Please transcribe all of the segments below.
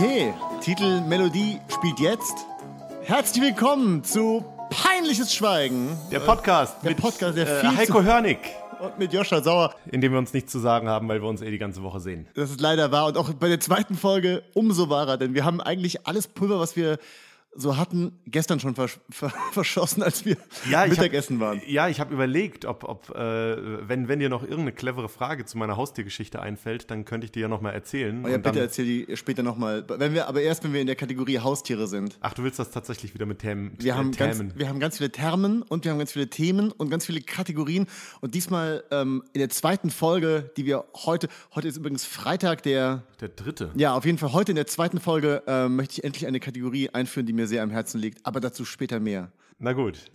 Okay, Titel Melodie spielt jetzt. Herzlich willkommen zu Peinliches Schweigen. Der Podcast Der mit Podcast, der äh, Heiko Hörnig, Und mit Joscha Sauer. in dem wir uns nichts zu sagen haben, weil wir uns eh die ganze Woche sehen. Das ist leider wahr. Und auch bei der zweiten Folge umso wahrer, denn wir haben eigentlich alles Pulver, was wir so hatten, gestern schon versch ver verschossen, als wir hab- Mittagessen waren. Ja, ich habe überlegt, ob, ob äh, wenn, wenn dir noch irgendeine clevere Frage zu meiner Haustiergeschichte einfällt, dann könnte ich dir ja noch mal erzählen. Oh ja, Und dann, bitte erzähl die später nochmal. Wenn wir, aber erst, wenn wir in der Kategorie Haustiere sind. Ach, du willst das tatsächlich wieder mit Themen Wir haben, ganz, Themen. wir haben ganz viele Termen und wir haben ganz viele Themen und ganz viele Kategorien. Und diesmal ähm, in der zweiten Folge, die wir heute, heute ist übrigens Freitag, der, Der dritte. ja, auf jeden Fall heute in der zweiten Folge ähm, möchte ich endlich eine Kategorie einführen, die mir sehr am Herzen liegt. Aber dazu später mehr. Na gut.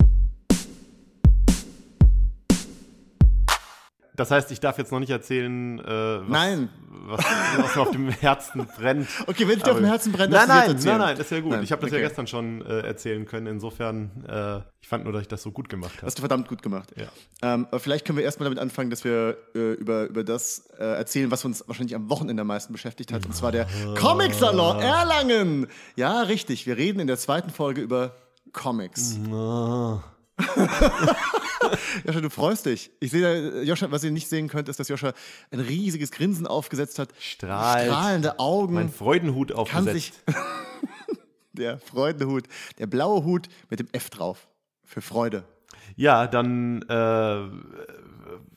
Das heißt, ich darf jetzt noch nicht erzählen, äh, was, Nein. was, was mir auf dem Herzen brennt. Okay, wenn es dir auf dem Herzen brennt, nein, nein, nein, nein, das ist ja gut. Nein, ich habe das okay. ja gestern schon äh, erzählen können. Insofern, äh, ich fand nur, dass ich das so gut gemacht habe. Hast du verdammt gut gemacht. Ja. Ähm, aber vielleicht können wir erstmal damit anfangen, dass wir äh, über, über das äh, erzählen, was uns wahrscheinlich am Wochenende am meisten beschäftigt hat. Und zwar der Comic-Salon Erlangen. Ja, richtig. Wir reden in der zweiten Folge über Comics. Joscha, du freust dich. Ich sehe, da, Joscha, was ihr nicht sehen könnt, ist, dass Joscha ein riesiges Grinsen aufgesetzt hat. Strahlt. Strahlende Augen. Mein Freudenhut kann aufgesetzt. sich der Freudenhut, der blaue Hut mit dem F drauf. Für Freude. Ja, dann äh,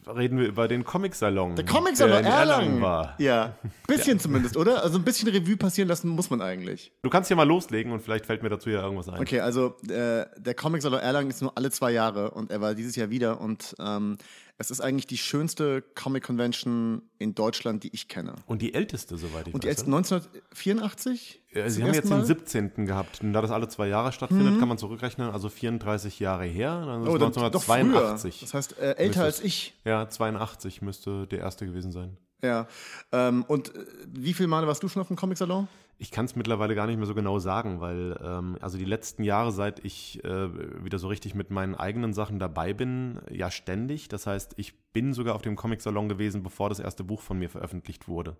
reden wir über den Comic-Salon. Der Comic-Salon der in Erlangen. war. Ja, bisschen zumindest, oder? Also ein bisschen Revue passieren lassen muss man eigentlich. Du kannst ja mal loslegen und vielleicht fällt mir dazu ja irgendwas ein. Okay, also äh, der Comic-Salon Erlangen ist nur alle zwei Jahre und er war dieses Jahr wieder und ähm, es ist eigentlich die schönste Comic-Convention in Deutschland, die ich kenne. Und die älteste, soweit ich Und die weiß. ist 1984? Ja, Sie haben jetzt ersten den Mal? 17. gehabt. Und da das alle zwei Jahre stattfindet, kann man zurückrechnen. Also 34 Jahre her. Dann ist Oh, dann, doch früher. 1982. Das heißt, äh, älter als ich. Ja, 82 müsste der erste gewesen sein. Ja. Ähm, und äh, wie viele Male warst du schon auf dem Comic-Salon? Ich kann es mittlerweile gar nicht mehr so genau sagen, weil ähm, also die letzten Jahre, seit ich äh, wieder so richtig mit meinen eigenen Sachen dabei bin, ja ständig. Das heißt, ich bin sogar auf dem Comic-Salon gewesen, bevor das erste Buch von mir veröffentlicht wurde.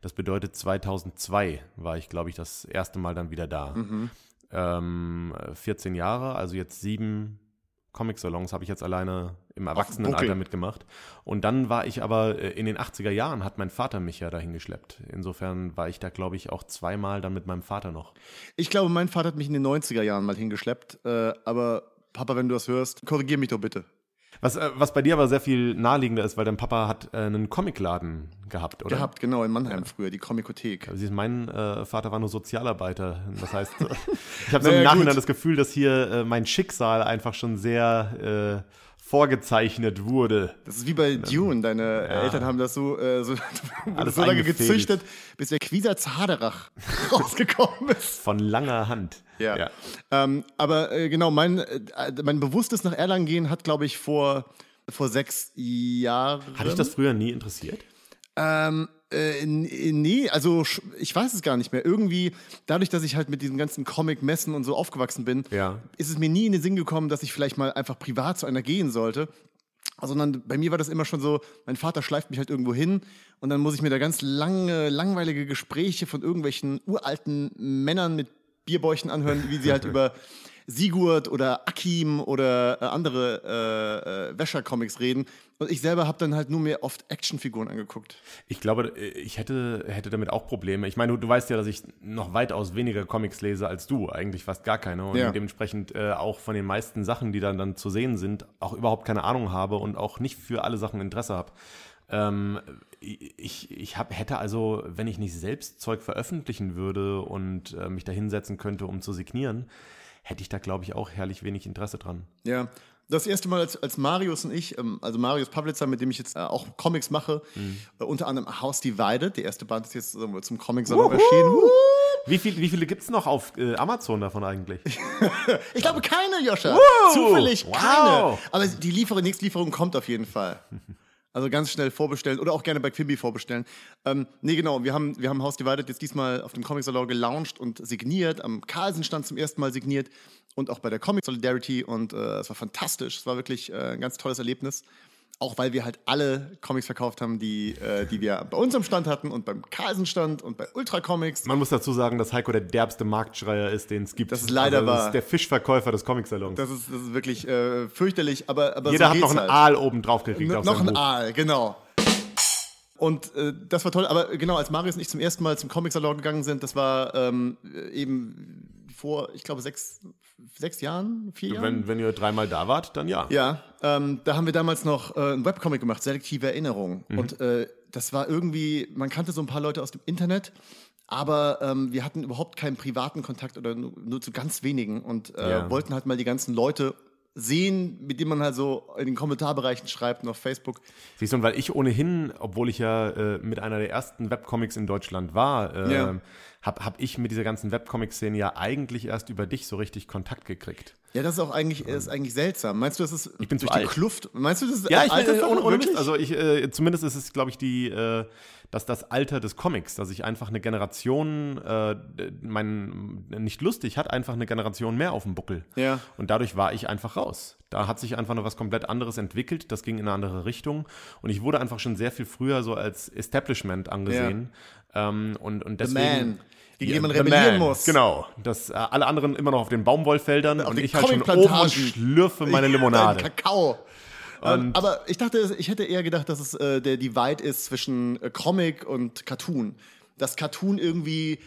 Das bedeutet, 2002 war ich, glaube ich, das erste Mal dann wieder da. Ähm, 14 Jahre, also jetzt sieben Comic-Salons habe ich jetzt alleine im Erwachsenenalter mitgemacht. Und dann war ich aber äh, in den 80er Jahren, hat mein Vater mich ja dahin geschleppt. Insofern war ich da, glaube ich, auch zweimal dann mit meinem Vater noch. Ich glaube, mein Vater hat mich in den 90er Jahren mal hingeschleppt. Äh, aber Papa, wenn du das hörst, korrigier mich doch bitte. Was, äh, was bei dir aber sehr viel naheliegender ist, weil dein Papa hat äh, einen Comicladen gehabt, oder? Gehabt, genau, in Mannheim früher, die Comikothek. Siehst, mein äh, Vater war nur Sozialarbeiter. Das heißt, ich habe so im Nachhinein gut. das Gefühl, dass hier mein Schicksal einfach schon sehr vorgezeichnet wurde. Das ist wie bei Dune. Deine Eltern haben das so, äh, so, so lange gezüchtet, bis der Quisatz Haderach rausgekommen ist. Von langer Hand. Ja. Ähm, aber äh, genau, mein, äh, mein bewusstes nach Erlangen gehen hat, glaube ich, vor, vor sechs Jahren. Hat dich das früher nie interessiert? Ähm, äh, n- nee, also ich weiß es gar nicht mehr. Irgendwie, dadurch, dass ich halt mit diesen ganzen Comic-Messen und so aufgewachsen bin, Ja. ist es mir nie in den Sinn gekommen, dass ich vielleicht mal einfach privat zu einer gehen sollte. Sondern bei mir war das immer schon so, mein Vater schleift mich halt irgendwo hin und dann muss ich mir da ganz lange, langweilige Gespräche von irgendwelchen uralten Männern mit Bierbäuchen anhören, wie sie halt über Sigurd oder Akim oder äh, andere äh, äh, Wäscher-Comics reden. Und ich selber habe dann halt nur mir oft Actionfiguren angeguckt. Ich glaube, ich hätte, hätte damit auch Probleme. Ich meine, du, du weißt ja, dass ich noch weitaus weniger Comics lese als du, eigentlich fast gar keine. Und Ja. dementsprechend äh, auch von den meisten Sachen, die dann, dann zu sehen sind, auch überhaupt keine Ahnung habe und auch nicht für alle Sachen Interesse habe. Ähm, ich ich hab, hätte also, wenn ich nicht selbst Zeug veröffentlichen würde und äh, mich da hinsetzen könnte, um zu signieren, hätte ich da, glaube ich, auch herrlich wenig Interesse dran. Ja. Das erste Mal, als, als Marius und ich, ähm, also Marius Pavlitzer, mit dem ich jetzt äh, auch Comics mache, äh, unter anderem House Divided, der erste Band ist jetzt äh, zum Comic-Salon erschienen. Wuhu! Wie, viel, wie viele gibt es noch auf äh, Amazon davon eigentlich? Ich glaube keine, Joscha. Wow! Zufällig Wow! keine. Aber die Lieferung, nächste Lieferung kommt auf jeden Fall. Also ganz schnell vorbestellen oder auch gerne bei Quibi vorbestellen. Ähm, nee, genau, wir haben, wir haben House Divided jetzt diesmal auf dem Comic Salon gelauncht und signiert, am Carlsen-Stand zum ersten Mal signiert und auch bei der Comic Solidarity und äh, es war fantastisch. Es war wirklich äh, ein ganz tolles Erlebnis. Auch weil wir halt alle Comics verkauft haben, die, äh, die wir bei uns am Stand hatten und beim Carlsen-Stand und bei Ultra Comics. Man muss dazu sagen, dass Heiko der derbste Marktschreier ist, den es gibt. Das ist leider also, das wahr. ist der Fischverkäufer des Comicsalons. Das ist, das ist wirklich äh, fürchterlich, aber, aber Jeder so hat noch einen halt. Aal oben drauf gekriegt. N auf noch seinem ein Buch. Aal, genau. Und äh, das war toll, aber genau, als Marius und ich zum ersten Mal zum Comic-Salon gegangen sind, das war ähm, eben vor, ich glaube, sechs, sechs Jahren, vier Jahren. Wenn, wenn ihr dreimal da wart, dann ja. Ja, ähm, da haben wir damals noch äh, ein Webcomic gemacht, Selektive Erinnerung. Mhm. Und äh, das war irgendwie, man kannte so ein paar Leute aus dem Internet, aber ähm, wir hatten überhaupt keinen privaten Kontakt oder nur, nur zu ganz wenigen und äh, Ja. wollten halt mal die ganzen Leute sehen, mit denen man halt so in den Kommentarbereichen schreibt und auf Facebook. Siehst du, und weil ich ohnehin, obwohl ich ja äh, mit einer der ersten Webcomics in Deutschland war, äh, Ja. Habe hab ich mit dieser ganzen Webcomic-Szene ja eigentlich erst über dich so richtig Kontakt gekriegt. Ja, das ist auch eigentlich, ist eigentlich seltsam. Meinst du, das ist Ich bin durch die alt. Kluft? Meinst du, das ist Ja, ich Alterssache? bin ohne, ohne Mist. Also ich, äh, zumindest ist es, glaube ich, die, äh, dass das Alter des Comics, dass ich einfach eine Generation, äh, mein, nicht lustig, hat einfach eine Generation mehr auf dem Buckel. Ja. Und dadurch war ich einfach raus. Da hat sich einfach noch was komplett anderes entwickelt. Das ging in eine andere Richtung. Und ich wurde einfach schon sehr viel früher so als Establishment angesehen. Ähm, und, und deswegen. Man, gegen den man the rebellieren man, muss. Genau. Dass äh, alle anderen immer noch auf den Baumwollfeldern und den ich halt schon oben und schlürfe meine Limonade. Kakao. Ähm, Und- aber ich dachte, ich hätte eher gedacht, dass es äh, der Divide ist zwischen äh, Comic und Cartoon. Dass Cartoon irgendwie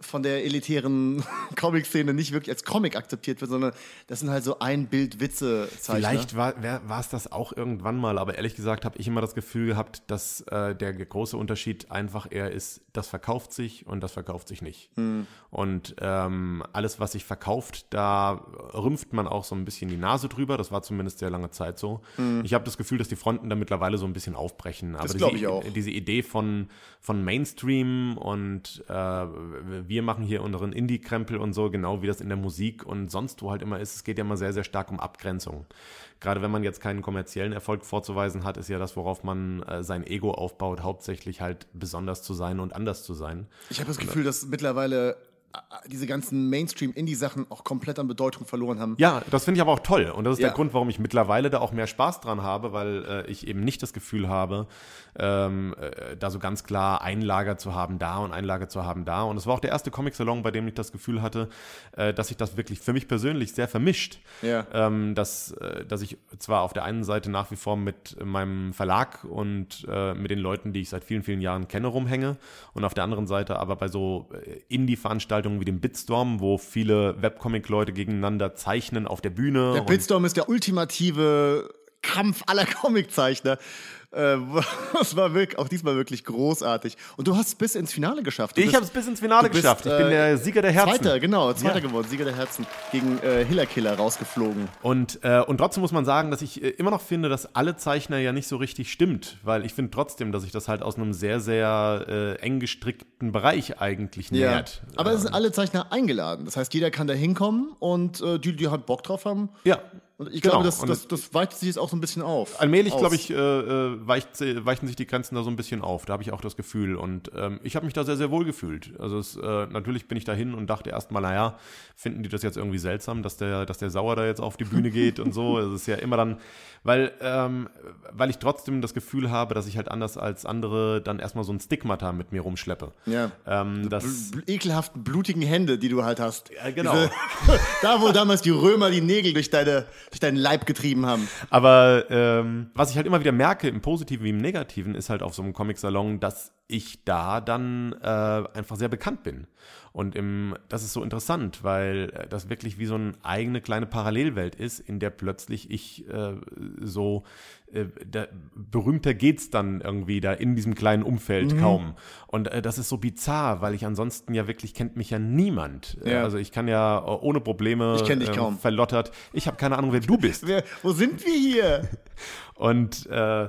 von der elitären Comic-Szene nicht wirklich als Comic akzeptiert wird, sondern das sind halt so ein Bild Witze Zeichner. Vielleicht war es das auch irgendwann mal, aber ehrlich gesagt habe ich immer das Gefühl gehabt, dass äh, der große Unterschied einfach eher ist, das verkauft sich und das verkauft sich nicht. Hm. Und ähm, alles, was sich verkauft, da rümpft man auch so ein bisschen die Nase drüber. Das war zumindest sehr lange Zeit so. Ich habe das Gefühl, dass die Fronten da mittlerweile so ein bisschen aufbrechen. Aber glaub diese, ich auch. diese Idee von, von Mainstream und äh, wir machen hier unseren Indie-Krempel und so, genau wie das in der Musik und sonst wo halt immer ist, es geht ja immer sehr, sehr stark um Abgrenzung. Gerade wenn man jetzt keinen kommerziellen Erfolg vorzuweisen hat, ist ja das, worauf man äh, sein Ego aufbaut, hauptsächlich halt besonders zu sein und anders zu sein. Ich habe das Gefühl, dass mittlerweile äh, diese ganzen Mainstream-Indie-Sachen auch komplett an Bedeutung verloren haben. Ja, das finde ich aber auch toll. Und das ist Ja. der Grund, warum ich mittlerweile da auch mehr Spaß dran habe, weil äh, ich eben nicht das Gefühl habe, ähm, äh, da so ganz klar ein Lager zu haben da und ein Lager zu haben da. Und es war auch der erste Comic-Salon, bei dem ich das Gefühl hatte, äh, dass sich das wirklich für mich persönlich sehr vermischt. Ja. Ähm, dass, äh, dass ich zwar auf der einen Seite nach wie vor mit meinem Verlag und äh, mit den Leuten, die ich seit vielen, vielen Jahren kenne, rumhänge und auf der anderen Seite aber bei so äh, Indie-Veranstaltungen wie dem Bitstorm, wo viele Webcomic-Leute gegeneinander zeichnen auf der Bühne. Der Bitstorm ist der ultimative Kampf aller Comiczeichner. Äh, das war wirklich, auch diesmal wirklich großartig. Und du hast es bis ins Finale geschafft. Du ich habe es bis ins Finale bist, geschafft. Ich bin äh, der Sieger der Herzen. Zweiter, genau, Zweiter Ja. geworden, Sieger der Herzen. Gegen äh, Hiller Killer rausgeflogen. Und, äh, und trotzdem muss man sagen, dass ich äh, immer noch finde, dass alle Zeichner ja nicht so richtig stimmt, weil ich finde trotzdem, dass sich das halt aus einem sehr, sehr äh, eng gestrickten Bereich eigentlich nähert. Aber es sind alle Zeichner eingeladen. Das heißt, jeder kann da hinkommen und äh, die, die halt Bock drauf haben. Ja. Und ich Genau. glaube, das, das, das weicht sich jetzt auch so ein bisschen auf. Allmählich, glaube ich, äh, äh, weicht, weichen sich die Grenzen da so ein bisschen auf. Da habe ich auch das Gefühl. Und ähm, ich habe mich da sehr, sehr wohl gefühlt. Also es, äh, natürlich bin ich dahin und dachte erstmal, naja, finden die das jetzt irgendwie seltsam, dass der, dass der Sauer da jetzt auf die Bühne geht und so. Es ist ja immer dann, weil, ähm, weil ich trotzdem das Gefühl habe, dass ich halt anders als andere dann erstmal so ein Stigmata mit mir rumschleppe. Ja. Ähm, das, Bl ekelhaften, blutigen Hände, die du halt hast. Ja, genau. Diese, da, wo damals die Römer die Nägel durch, deine, durch deinen Leib getrieben haben. Aber ähm, was ich halt immer wieder merke, im Positiven wie im Negativen, ist halt auf so einem Comic-Salon, dass ich da dann äh, einfach sehr bekannt bin. Und im, das ist so interessant, weil äh, das wirklich wie so eine eigene kleine Parallelwelt ist, in der plötzlich ich äh, so äh, da, berühmter geht's dann irgendwie da in diesem kleinen Umfeld Mhm. kaum. Und äh, das ist so bizarr, weil ich ansonsten ja wirklich kennt mich ja niemand. Äh, Ja. Also ich kann ja äh, ohne Probleme Ich kenn dich ähm, kaum. verlottert. Ich habe keine Ahnung, wer du bist. Wer, wo sind wir hier? Und, äh,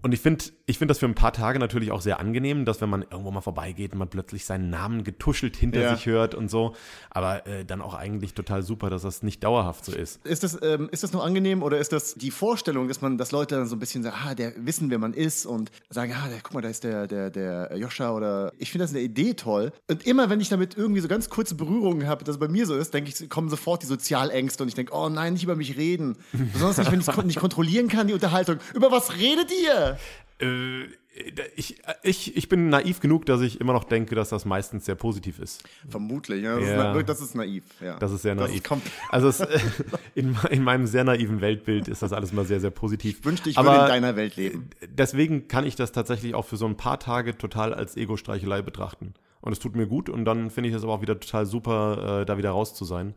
Und ich finde ich find das für ein paar Tage natürlich auch sehr angenehm, dass wenn man irgendwo mal vorbeigeht und man plötzlich seinen Namen getuschelt hinter Ja. sich hört und so. Aber äh, dann auch eigentlich total super, dass das nicht dauerhaft so ist. Ist das, ähm, ist das nur angenehm oder ist das die Vorstellung, dass man, dass Leute dann so ein bisschen sagen, ah, der wissen, wer man ist und sagen, ah, der, guck mal, da ist der, der, der Joscha oder ich finde das eine Idee toll. Und immer wenn ich damit irgendwie so ganz kurze Berührungen habe, dass es bei mir so ist, denke ich, kommen sofort die Sozialängste und ich denke, oh nein, nicht über mich reden. Besonders nicht, wenn ich es nicht kontrollieren kann, die Unterhaltung. Über was redet ihr? Äh, ich, ich, ich bin naiv genug, dass ich immer noch denke, dass das meistens sehr positiv ist. Vermutlich, ja. Das, Ja. Ist, na- das ist naiv. Ja. Das ist sehr naiv. kommt- also es, in, in meinem sehr naiven Weltbild ist das alles mal sehr, sehr positiv. ich wünschte, ich Aber würde in deiner Welt leben. deswegen kann ich das tatsächlich auch für so ein paar Tage total als Ego-Streichelei betrachten. Und es tut mir gut und dann finde ich es aber auch wieder total super, äh, da wieder raus zu sein.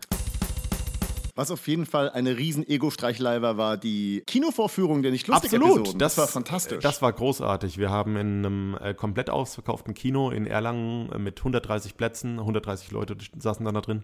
Was auf jeden Fall eine riesen Ego-Streichelei war, war die Kinovorführung der nicht lustig Episoden. Das, war fantastisch. Das war großartig. Wir haben in einem äh, komplett ausverkauften Kino in Erlangen äh, mit 130 Plätzen, 130 Leute saßen dann da drin,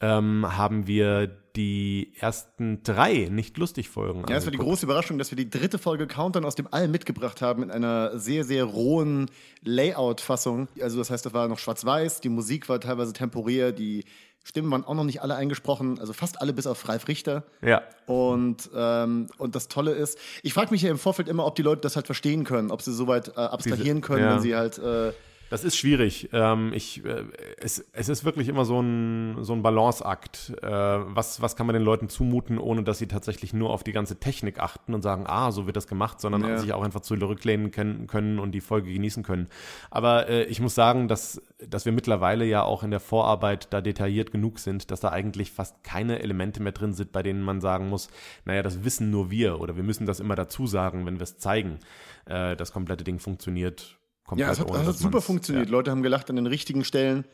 ähm, haben wir die ersten drei nicht lustig Folgen. Ja, es war die große Überraschung, dass wir die dritte Folge Countdown aus dem All mitgebracht haben in einer sehr, sehr rohen Layout-Fassung. Also das heißt, das war noch schwarz-weiß, die Musik war teilweise temporär, die Stimmen waren auch noch nicht alle eingesprochen, also fast alle bis auf Ralf Richter. Ja. Und, ähm, und das Tolle ist, ich frage mich ja im Vorfeld immer, ob die Leute das halt verstehen können, ob sie soweit äh, abstrahieren können, ja. wenn sie halt äh, Das ist schwierig. Ähm, ich, äh, es, es ist wirklich immer so ein, so ein Balanceakt. Äh, was, was kann man den Leuten zumuten, ohne dass sie tatsächlich nur auf die ganze Technik achten und sagen, ah, so wird das gemacht, sondern Ja. sich auch einfach zurücklehnen können, können und die Folge genießen können. Aber äh, ich muss sagen, dass, dass wir mittlerweile ja auch in der Vorarbeit da detailliert genug sind, dass da eigentlich fast keine Elemente mehr drin sind, bei denen man sagen muss, naja, das wissen nur wir oder wir müssen das immer dazu sagen, wenn wir es zeigen. Äh, das komplette Ding funktioniert komplett ja, es hat, ohne, es hat super funktioniert. Ja. Leute haben gelacht an den richtigen Stellen.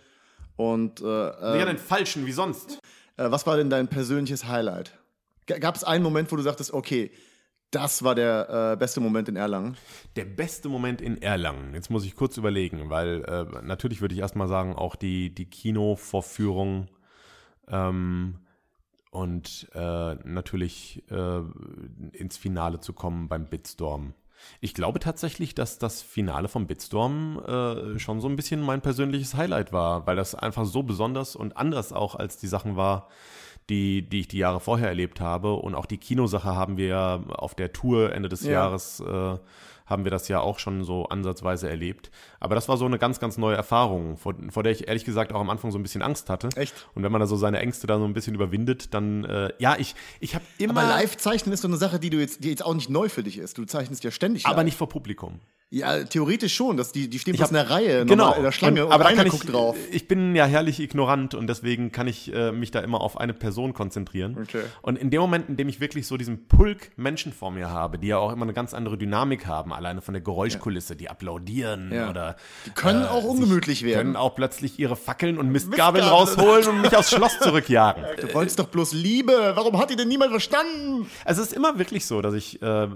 Und äh, Ja, äh, den falschen, wie sonst. äh, was war denn dein persönliches Highlight? Gab es einen Moment, wo du sagtest, okay, das war der äh, beste Moment in Erlangen? Der beste Moment in Erlangen. Jetzt muss ich kurz überlegen, weil äh, natürlich würde ich erstmal sagen, auch die, die Kinovorführung ähm, und äh, natürlich äh, ins Finale zu kommen beim Bitstorm. Ich glaube tatsächlich, dass das Finale vom Bitstorm äh, schon so ein bisschen mein persönliches Highlight war, weil das einfach so besonders und anders auch als die Sachen war, die, die ich die Jahre vorher erlebt habe. Und auch die Kinosache haben wir ja auf der Tour Ende des Ja. Jahres äh, haben wir das ja auch schon so ansatzweise erlebt. Aber das war so eine ganz, ganz neue Erfahrung, vor, vor der ich ehrlich gesagt auch am Anfang so ein bisschen Angst hatte. Echt? Und wenn man da so seine Ängste da so ein bisschen überwindet, dann, äh, ja, ich, ich habe immer. Aber Live-Zeichnen ist so eine Sache, die du jetzt, die jetzt auch nicht neu für dich ist. Du zeichnest ja ständig. aber live. nicht vor Publikum. Ja, theoretisch schon. Das, die, die stehen hab- in der Reihe, genau, in der Schlange und, und, aber da kann ich, guckt drauf. ich bin ja herrlich ignorant und deswegen kann ich äh, mich da immer auf eine Person konzentrieren. Okay. Und in dem Moment, in dem ich wirklich so diesen Pulk Menschen vor mir habe, die ja auch immer eine ganz andere Dynamik haben, alleine von der Geräuschkulisse, die applaudieren Ja. oder Die können auch sich- ungemütlich werden. können auch plötzlich ihre Fackeln und Mistgabeln Mistgabeln. rausholen und mich aufs Schloss zurückjagen. Du wolltest doch bloß Liebe. Warum hat die denn niemand verstanden? Also es ist immer wirklich so, dass ich, äh,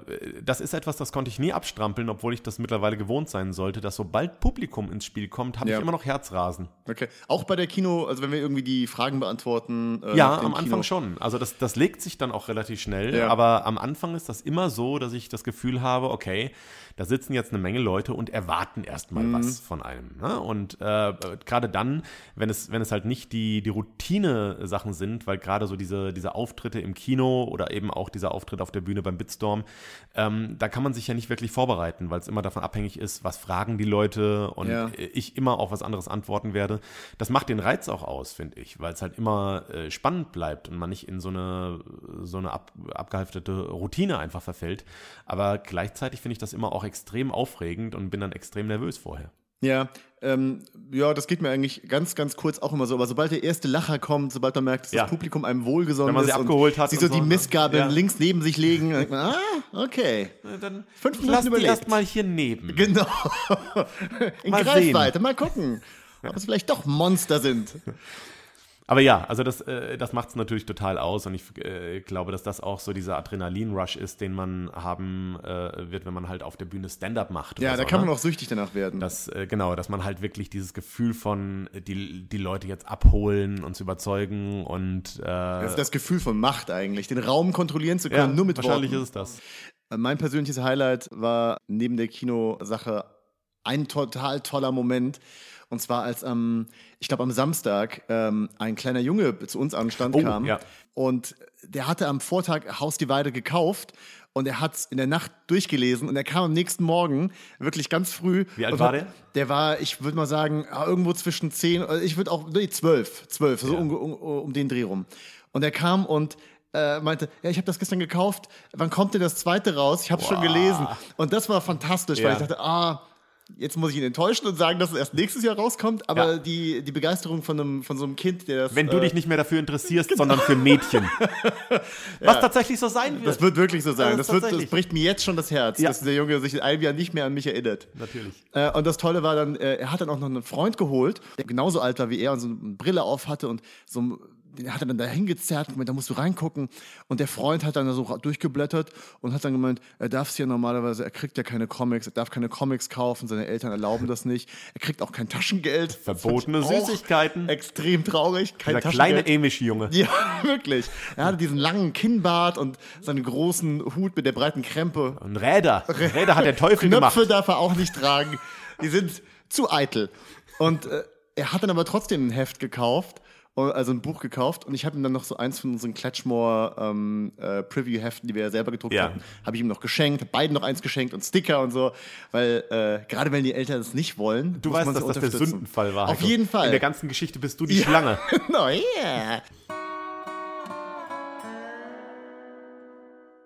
das ist etwas, das konnte ich nie abstrampeln, obwohl ich das mittlerweile gewohnt sein sollte, dass sobald Publikum ins Spiel kommt, habe Ja. ich immer noch Herzrasen. Okay. Auch bei der Kino, also wenn wir irgendwie die Fragen beantworten. äh, Ja, am Anfang Kino. schon. Also das, das legt sich dann auch relativ schnell, Ja. aber am Anfang ist das immer so, dass ich das Gefühl habe, okay, da sitzen jetzt eine Menge Leute und erwarten erstmal Mhm. was von einem. Ne? Und äh, gerade dann, wenn es, wenn es halt nicht die, die Routine-Sachen sind, weil gerade so diese, diese Auftritte im Kino oder eben auch dieser Auftritt auf der Bühne beim Bitstorm, ähm, da kann man sich ja nicht wirklich vorbereiten, weil es immer davon abhängig ist, was fragen die Leute und Ja. ich immer auf was anderes antworten werde. Das macht den Reiz auch aus, finde ich, weil es halt immer äh, spannend bleibt und man nicht in so eine, so eine ab, abgehalftete Routine einfach verfällt. Aber gleichzeitig finde ich das immer auch extrem aufregend und bin dann extrem nervös vorher. Ja, ähm, ja, das geht mir eigentlich ganz, ganz kurz auch immer so. Aber sobald der erste Lacher kommt, sobald man merkt, dass Ja. das Publikum einem wohlgesonnen Wenn man sie ist abgeholt und hat sie so so, die ne? Mistgabeln Ja. links neben sich legen, dann denkt man, ah, okay. Dann Fünf Minuten lass die überlebt. erst mal hier neben. Genau. In Mal Greifweite, mal gucken, ob es vielleicht doch Monster sind. Aber ja, also das, äh, das macht es natürlich total aus und ich äh, glaube, dass das auch so dieser Adrenalin-Rush ist, den man haben äh, wird, wenn man halt auf der Bühne Stand-up macht. Ja, da so, kann ne? man auch süchtig danach werden. Das, äh, genau, dass man halt wirklich dieses Gefühl von, äh, die, die Leute jetzt abholen und zu überzeugen und äh, Das das Gefühl von Macht eigentlich, den Raum kontrollieren zu ja, können, nur mit wahrscheinlich Worten. ist es das. Mein persönliches Highlight war neben der Kinosache ein total toller Moment. Und zwar als am, ich glaube am Samstag, ähm, ein kleiner Junge zu uns an den Stand Oh, kam. ja. Und der hatte am Vortag Haus die Weide gekauft. Und er hat es in der Nacht durchgelesen und er kam am nächsten Morgen wirklich ganz früh. Wie alt war hat, Der war, ich würde mal sagen, ah, irgendwo zwischen 10, äh, ich würde auch, nee, 12, 12, so um, um, um den Dreh rum. Und er kam und äh, meinte, ja, ich habe das gestern gekauft, wann kommt denn das zweite raus? Ich habe es schon gelesen. Und das war fantastisch, weil Ja. ich dachte, ah, jetzt muss ich ihn enttäuschen und sagen, dass es erst nächstes Jahr rauskommt. Aber Ja. die, die Begeisterung von, einem, von so einem Kind, der das. Wenn du äh, dich nicht mehr dafür interessierst, sondern für Mädchen. Was tatsächlich so sein wird. Das wird wirklich so sein. Das Das, wird, das bricht mir jetzt schon das Herz, Ja. dass der Junge sich in einem Jahr nicht mehr an mich erinnert. Natürlich. Äh, und das Tolle war dann, äh, er hat dann auch noch einen Freund geholt, der genauso alt war wie er und so eine Brille auf hatte und so ein- den hat er dann da hingezerrt und gemeint, da musst du reingucken. Und der Freund hat dann so durchgeblättert und hat dann gemeint, er darf es ja normalerweise, er kriegt ja keine Comics, er darf keine Comics kaufen, seine Eltern erlauben das nicht. Er kriegt auch kein Taschengeld. Verbotene Süßigkeiten. Extrem traurig. Kein Dieser kleine Taschengeld. Amish-Junge. Ja, wirklich. Er hatte diesen langen Kinnbart und seinen großen Hut mit der breiten Krempe. Und Räder. Räder hat der Teufel Knöpfe gemacht. darf er auch nicht tragen. Die sind zu eitel. Und äh, er hat dann aber trotzdem ein Heft gekauft, also ein Buch gekauft. Und ich habe ihm dann noch so eins von unseren Klatschmore ähm, äh, Preview-Heften, die wir ja selber gedruckt Ja. hatten, habe ich ihm noch geschenkt, hab beiden noch eins geschenkt und Sticker und so. Weil äh, gerade wenn die Eltern das nicht wollen, Du weißt, dass das der. Sündenfall war. Auf Heiko. jeden Fall. In der ganzen Geschichte bist du die Schlange. no, yeah.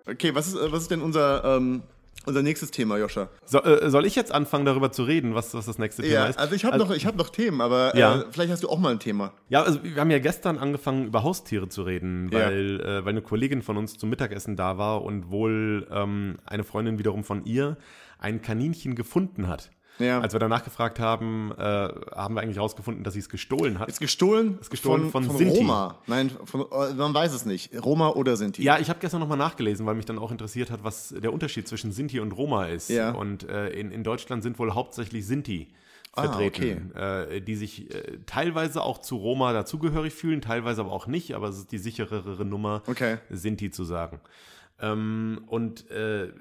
Okay, was ist, äh, was ist denn unser, ähm, unser nächstes Thema, Joscha? So, äh, soll ich jetzt anfangen, darüber zu reden, was, was das nächste Thema Ja, ist? also ich habe noch, ich hab noch Themen, aber Ja. äh, vielleicht hast du auch mal ein Thema. Ja, also wir haben ja gestern angefangen, über Haustiere zu reden, Ja. weil, äh, weil eine Kollegin von uns zum Mittagessen da war und wohl ähm, eine Freundin wiederum von ihr ein Kaninchen gefunden hat. Ja. Als wir danach gefragt haben, äh, haben wir eigentlich rausgefunden, dass sie es gestohlen hat. Ist gestohlen, Ist gestohlen von von Sinti. Roma. Nein, von, äh, man weiß es nicht. Roma oder Sinti. Ja, ich habe gestern nochmal nachgelesen, weil mich dann auch interessiert hat, was der Unterschied zwischen Sinti und Roma ist. Ja. Und äh, in, in Deutschland sind wohl hauptsächlich Sinti Ah, vertreten, äh, die sich äh, teilweise auch zu Roma dazugehörig fühlen, teilweise aber auch nicht, aber es ist die sicherere Nummer, Okay. Sinti zu sagen. Ähm, und äh,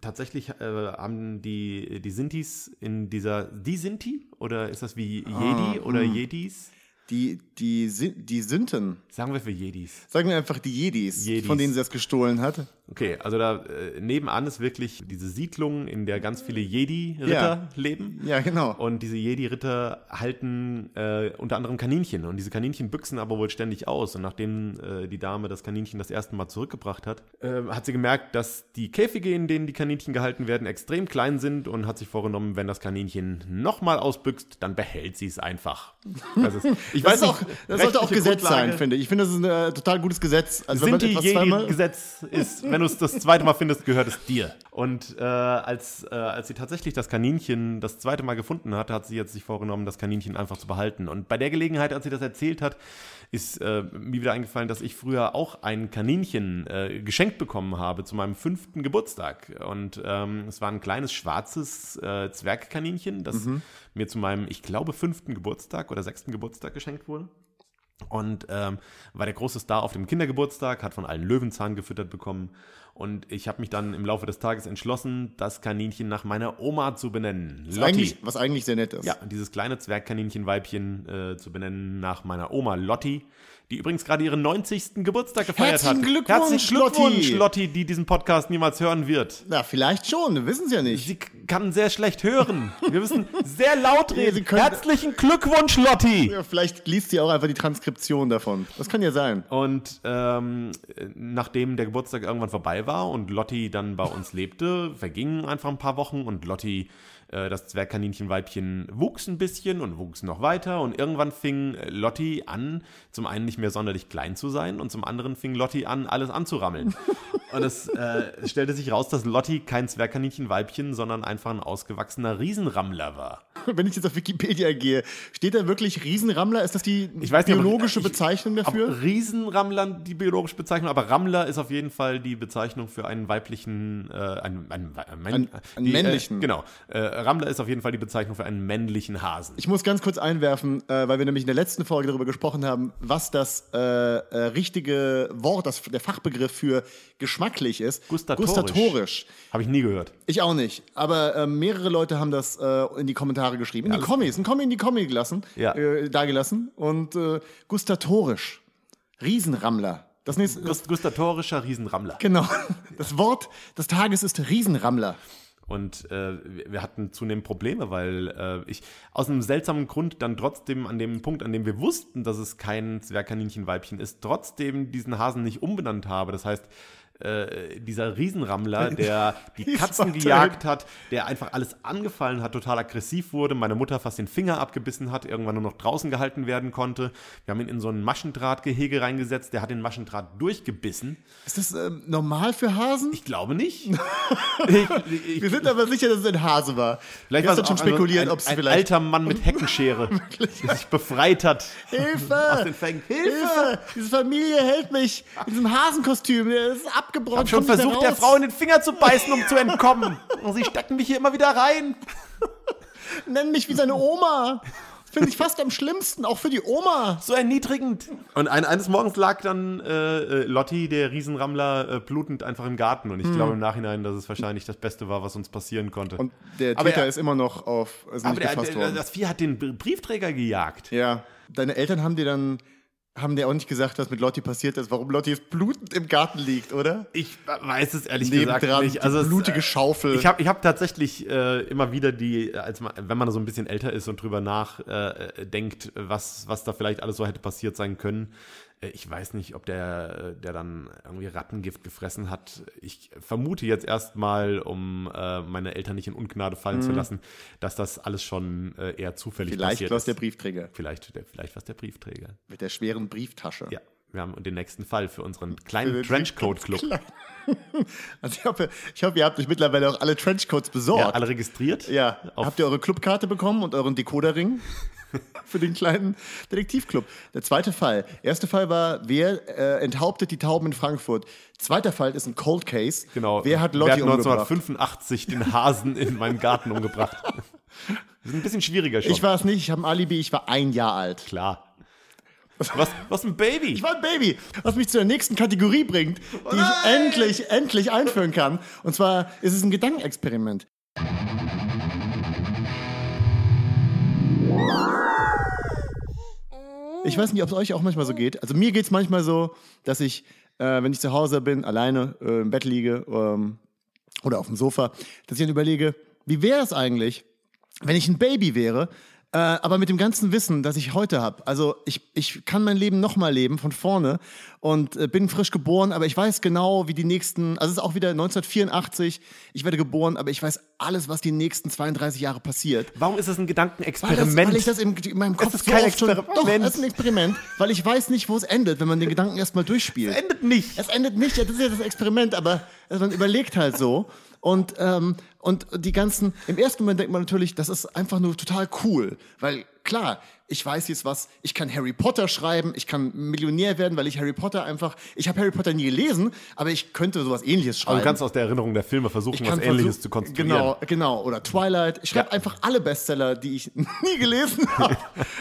tatsächlich äh, haben die, die Sintis in dieser, die Sinti? Oder ist das wie Ah, Jedi oder hm. Jedis? Die, die, die Sinten. Sagen wir für Jedis. Sagen wir einfach die Jedis, Jedis. von denen sie das gestohlen hat. Okay, also da äh, nebenan ist wirklich diese Siedlung, in der ganz viele Jedi-Ritter Ja. leben. Ja, genau. Und diese Jedi-Ritter halten äh, unter anderem Kaninchen. Und diese Kaninchen büchsen aber wohl ständig aus. Und nachdem äh, die Dame das Kaninchen das erste Mal zurückgebracht hat, äh, hat sie gemerkt, dass die Käfige, in denen die Kaninchen gehalten werden, extrem klein sind und hat sich vorgenommen, wenn das Kaninchen nochmal ausbüchst, dann behält sie es einfach. Das ist, ich Das, weiß auch, das sollte auch Gesetz Grundlage- sein, finde ich. Ich finde, das ist ein äh, total gutes Gesetz. Also wenn man etwas zweimal... Sinti-Jedi-Gesetz ist, wenn du es das zweite Mal findest, gehört es dir. Und äh, als, äh, als sie tatsächlich das Kaninchen das zweite Mal gefunden hat, hat sie jetzt sich vorgenommen, das Kaninchen einfach zu behalten. Und bei der Gelegenheit, als sie das erzählt hat, ist äh, mir wieder eingefallen, dass ich früher auch ein Kaninchen äh, geschenkt bekommen habe zu meinem fünften Geburtstag. Und ähm, es war ein kleines schwarzes äh, Zwergkaninchen, das mir zu meinem, ich glaube, fünften Geburtstag oder sechsten Geburtstag geschenkt wurde. Und ähm, war der große Star auf dem Kindergeburtstag, hat von allen Löwenzahn gefüttert bekommen. Und ich habe mich dann im Laufe des Tages entschlossen, das Kaninchen nach meiner Oma zu benennen. was eigentlich, was eigentlich sehr nett ist. Ja, dieses kleine Zwergkaninchenweibchen äh, zu benennen nach meiner Oma Lotti, die übrigens gerade ihren 90. Geburtstag gefeiert Herzlichen hat. Glückwunsch, Herzlichen Glückwunsch, Lotti. Lotti, die diesen Podcast niemals hören wird. Na, vielleicht schon, wir wissen es ja nicht. Sie kann sehr schlecht hören. Wir müssen sehr laut reden. können- Herzlichen Glückwunsch, Lotti! Ja, vielleicht liest sie auch einfach die Transkription davon. Das kann ja sein. Und ähm, nachdem der Geburtstag irgendwann vorbei war und Lotti dann bei uns lebte, vergingen einfach ein paar Wochen und Lotti, das Zwergkaninchenweibchen, wuchs ein bisschen und wuchs noch weiter und irgendwann fing äh, Lotti an, zum einen nicht mehr sonderlich klein zu sein und zum anderen fing Lotti an, alles anzurammeln. und es äh, stellte sich raus, dass Lotti kein Zwergkaninchenweibchen, sondern einfach ein ausgewachsener Riesenrammler war. Wenn ich jetzt auf Wikipedia gehe, steht da wirklich Riesenrammler? Ist das die nicht, biologische ich- Bezeichnung Ob dafür? Riesenrammler die biologische Bezeichnung, aber Rammler ist auf jeden Fall die Bezeichnung für einen weiblichen, äh, einen, einen, einen, Ein- einen die, männlichen. Äh, genau. Äh, Rammler ist auf jeden Fall die Bezeichnung für einen männlichen Hasen. Ich muss ganz kurz einwerfen, äh, weil wir nämlich in der letzten Folge darüber gesprochen haben, was das äh, äh, richtige Wort, das, der Fachbegriff für geschmacklich ist. Gustatorisch. Gustatorisch. Habe ich nie gehört. Ich auch nicht. Aber äh, mehrere Leute haben das äh, in die Kommentare geschrieben. In die Kommis. Ein Kommi in die Kommi gelassen. Ja. Äh, da gelassen. Und gustatorisch. Riesenrammler. Das nächste. Gust gustatorischer Riesenrammler. genau. Das Wort des Tages ist Riesenrammler. Und äh, wir hatten zunehmend Probleme, weil äh, ich aus einem seltsamen Grund dann trotzdem an dem Punkt, an dem wir wussten, dass es kein Zwergkaninchenweibchen ist, trotzdem diesen Hasen nicht umbenannt habe. Das heißt, äh, dieser Riesenrammler, der die Katzen gejagt hat, der einfach alles angefallen hat, total aggressiv wurde, meine Mutter fast den Finger abgebissen hat, irgendwann nur noch draußen gehalten werden konnte. Wir haben ihn in so ein Maschendrahtgehege reingesetzt, der hat den Maschendraht durchgebissen. Ist das ähm, normal für Hasen? Ich glaube nicht. ich, ich, Wir sind aber sicher, dass es ein Hase war. Vielleicht war es schon ein- spekuliert, ein, ob es ein vielleicht. alter Mann mit Heckenschere, der sich befreit hat Hilfe! aus den Fängen. Hilfe! Diese Familie hält mich in diesem Hasenkostüm. Der ist abgebrochen. Ich habe schon versucht, der. Frau in den Finger zu beißen, um zu entkommen. Und sie stecken mich hier immer wieder rein. Nenn mich wie seine Oma. Finde ich fast am schlimmsten, auch für die Oma. So erniedrigend. Und ein, eines Morgens lag dann äh, äh, Lotti, der Riesenrammler, äh, blutend einfach im Garten. Und ich glaube im Nachhinein, dass es wahrscheinlich das Beste war, was uns passieren konnte. Und der Aber Täter er- ist immer noch auf, noch Aber nicht der, gefasst der, worden. das Vieh hat den Br- Briefträger gejagt. Ja. Deine Eltern haben dir dann, haben dir auch nicht gesagt, was mit Lotti passiert ist, warum Lotti jetzt blutend im Garten liegt, oder? Ich weiß es ehrlich gesagt Nebendran nicht. die Also es, blutige Schaufel. Ich habe ich hab tatsächlich äh, immer wieder die, als man, wenn man so ein bisschen älter ist und drüber nachdenkt, äh, was, was da vielleicht alles so hätte passiert sein können. Äh, ich weiß nicht, ob der, der dann irgendwie Rattengift gefressen hat. Ich vermute jetzt erstmal, um äh, meine Eltern nicht in Ungnade fallen zu lassen, dass das alles schon äh, eher zufällig Mhm. Vielleicht passiert war es der ist. Briefträger Vielleicht, der, vielleicht war es der Briefträger. mit der schweren Brieftasche. Ja, wir haben den nächsten Fall für unseren kleinen Trenchcoat-Club. Also ich hoffe, ich hoffe, ihr habt euch mittlerweile auch alle Trenchcoats besorgt. Ja, alle registriert. Ja, habt ihr eure Clubkarte bekommen und euren Decoderring für den kleinen Detektivclub? Der zweite Fall. Erste Fall war, wer äh, enthauptet die Tauben in Frankfurt? Zweiter Fall ist ein Cold Case. Genau. Wer hat Lotti Wer hat umgebracht? 1985 den Hasen in meinem Garten umgebracht? Das ist ein bisschen schwieriger schon. Ich war es nicht, ich habe ein Alibi, ich war ein Jahr alt. Klar. Was, was ein Baby? Ich war ein Baby, was mich zu der nächsten Kategorie bringt, die ich endlich, endlich einführen kann. Und zwar ist es ein Gedankenexperiment. Ich weiß nicht, ob es euch auch manchmal so geht. Also mir geht es manchmal so, dass ich, äh, wenn ich zu Hause bin, alleine äh, im Bett liege ähm, oder auf dem Sofa, dass ich dann überlege, wie wäre es eigentlich, wenn ich ein Baby wäre, äh, aber mit dem ganzen Wissen, das ich heute habe. Also ich, ich kann mein Leben nochmal leben von vorne und äh, bin frisch geboren, aber ich weiß genau, wie die nächsten, also es ist auch wieder 1984, ich werde geboren, aber ich weiß alles, was die nächsten 32 Jahre passiert. Warum ist das ein Weil, das, Gedankenexperiment? weil ich das im, in meinem Kopf ist so kein oft schon, Experiment. Doch, es ist ein Experiment, weil ich weiß nicht, wo es endet, wenn man den Gedanken erstmal durchspielt. endet nicht. Es endet nicht, ja, das ist ja das Experiment, aber also man überlegt halt so. Und, ähm, und die ganzen, im ersten Moment denkt man natürlich, das ist einfach nur total cool. Weil klar, ich weiß jetzt was, ich kann Harry Potter schreiben, ich kann Millionär werden, weil ich Harry Potter einfach, ich habe Harry Potter nie gelesen, aber ich könnte sowas ähnliches schreiben. Also du kannst aus der Erinnerung der Filme versuchen, was Ähnliches zu konstruieren. Genau, genau. Oder Twilight. Ich schreibe Ja. einfach alle Bestseller, die ich nie gelesen habe.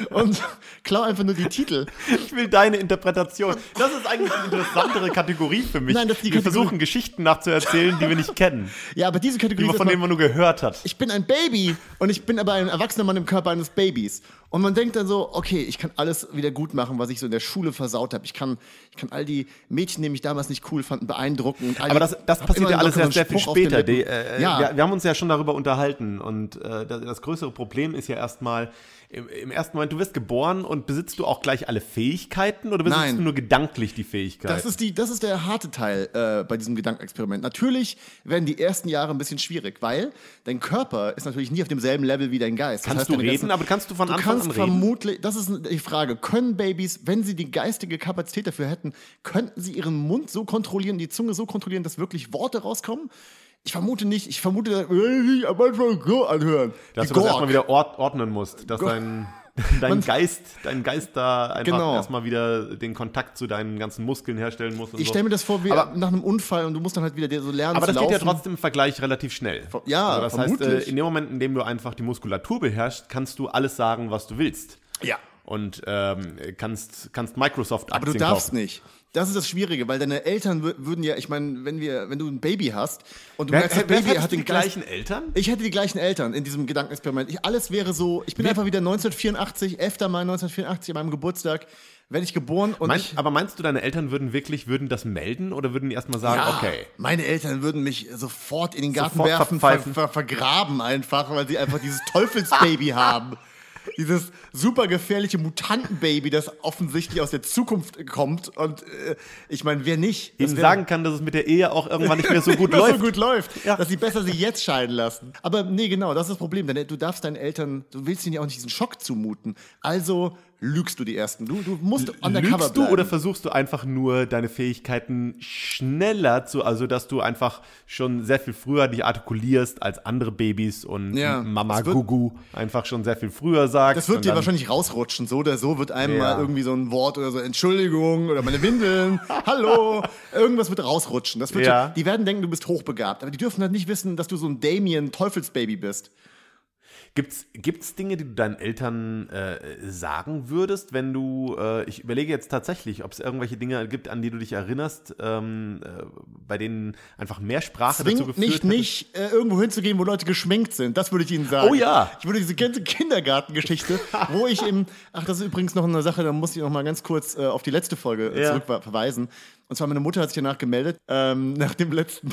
und klau einfach nur die Titel. Ich will deine Interpretation. Das ist eigentlich eine interessantere Kategorie für mich. Nein, das ist die wir Kategorie- versuchen Geschichten nachzuerzählen, die wir nicht kennen, Ja, aber diese die Kategorie man ist von denen man nur gehört hat. ich bin ein Baby und ich bin aber ein erwachsener Mann im Körper eines Babys. Und man denkt dann so, okay, ich kann alles wieder gut machen, was ich so in der Schule versaut habe. Ich kann, ich kann all die Mädchen, die mich damals nicht cool fanden, beeindrucken. Und all Aber das, das passiert ja alles erst sehr viel später. Die, äh, ja, wir, wir haben uns ja schon darüber unterhalten und äh, das, das größere Problem ist ja erstmal, im, im ersten Moment, du wirst geboren und besitzt du auch gleich alle Fähigkeiten oder besitzt Nein. du nur gedanklich die Fähigkeiten? Das ist, die, das ist der harte Teil äh, bei diesem Gedankenexperiment. Natürlich werden die ersten Jahre ein bisschen schwierig, weil dein Körper ist natürlich nie auf demselben Level wie dein Geist. Das Kannst heißt, du reden, aber kannst du von du Anfang kannst an reden? vermutlich, das ist die Frage, können Babys, wenn sie die geistige Kapazität dafür hätten, könnten sie ihren Mund so kontrollieren, die Zunge so kontrollieren, dass wirklich Worte rauskommen? Ich vermute nicht. Ich vermute, äh, ich manchmal so anhören. Dass du das erstmal wieder ord ordnen musst, dass dein, dein Geist, dein Geist da einfach Genau. erstmal wieder den Kontakt zu deinen ganzen Muskeln herstellen muss. Ich so. stelle mir das vor wie Aber- nach einem Unfall und du musst dann halt wieder so lernen Aber das geht ja trotzdem im Vergleich relativ schnell. Ja, also das heißt, äh, vermutlich. in dem Moment, in dem du einfach die Muskulatur beherrschst, kannst du alles sagen, was du willst. Ja. und ähm, kannst, kannst Microsoft Aber du darfst kaufen. nicht. Das ist das Schwierige, weil deine Eltern wür- würden ja, ich meine, wenn wir, wenn du ein Baby hast und du Wer, merkst, wer, das wer Baby hat den die gleichen Eltern? Ich hätte die gleichen Eltern in diesem Gedankenexperiment. Ich, alles wäre so, ich bin einfach wieder 1984, 11. Mai 1984 an meinem Geburtstag, werde ich geboren und Mein, ich, aber meinst du, deine Eltern würden wirklich, würden das melden oder würden die erstmal sagen, ja, okay, meine Eltern würden mich sofort in den Garten Sofort werfen, ver, ver, vergraben einfach, weil sie einfach dieses Teufelsbaby haben. Dieses super gefährliche Mutantenbaby, das offensichtlich aus der Zukunft kommt. Und äh, ich meine, wer nicht? Ihnen sagen kann, dass es mit der Ehe auch irgendwann nicht mehr so gut läuft? so gut läuft, Ja. dass sie besser sie jetzt scheiden lassen. Aber nee, genau, das ist das Problem. Denn du darfst deinen Eltern, du willst ihnen ja auch nicht diesen Schock zumuten. Also lügst du die Ersten. Du, du musst undercover Lügst du bleiben. oder versuchst du einfach nur deine Fähigkeiten schneller zu, also dass du einfach schon sehr viel früher dich artikulierst als andere Babys und Ja, Mama wird- Gugu einfach schon sehr viel früher sagst. Das wird dir dann- wahrscheinlich rausrutschen. So oder so wird einem Ja. mal irgendwie so ein Wort oder so Entschuldigung oder meine Windeln, hallo, irgendwas wird rausrutschen. Das wird Ja. schon, die werden denken, du bist hochbegabt, aber die dürfen halt nicht wissen, dass du so ein Damien Teufelsbaby bist. Gibt's, gibt's Dinge, die du deinen Eltern äh, sagen würdest, wenn du, äh, ich überlege jetzt tatsächlich, ob es irgendwelche Dinge gibt, an die du dich erinnerst, ähm, äh, bei denen einfach mehr Sprache dazu Zwingt geführt nicht, hätte? nicht äh, irgendwo hinzugehen, wo Leute geschminkt sind. Das würde ich ihnen sagen. Oh ja. Ich würde diese ganze Kindergartengeschichte, wo ich im, ach, das ist übrigens noch eine Sache, da muss ich noch mal ganz kurz äh, auf die letzte Folge äh, Ja. zurück verweisen. Und zwar meine Mutter hat sich danach gemeldet, ähm, nach dem letzten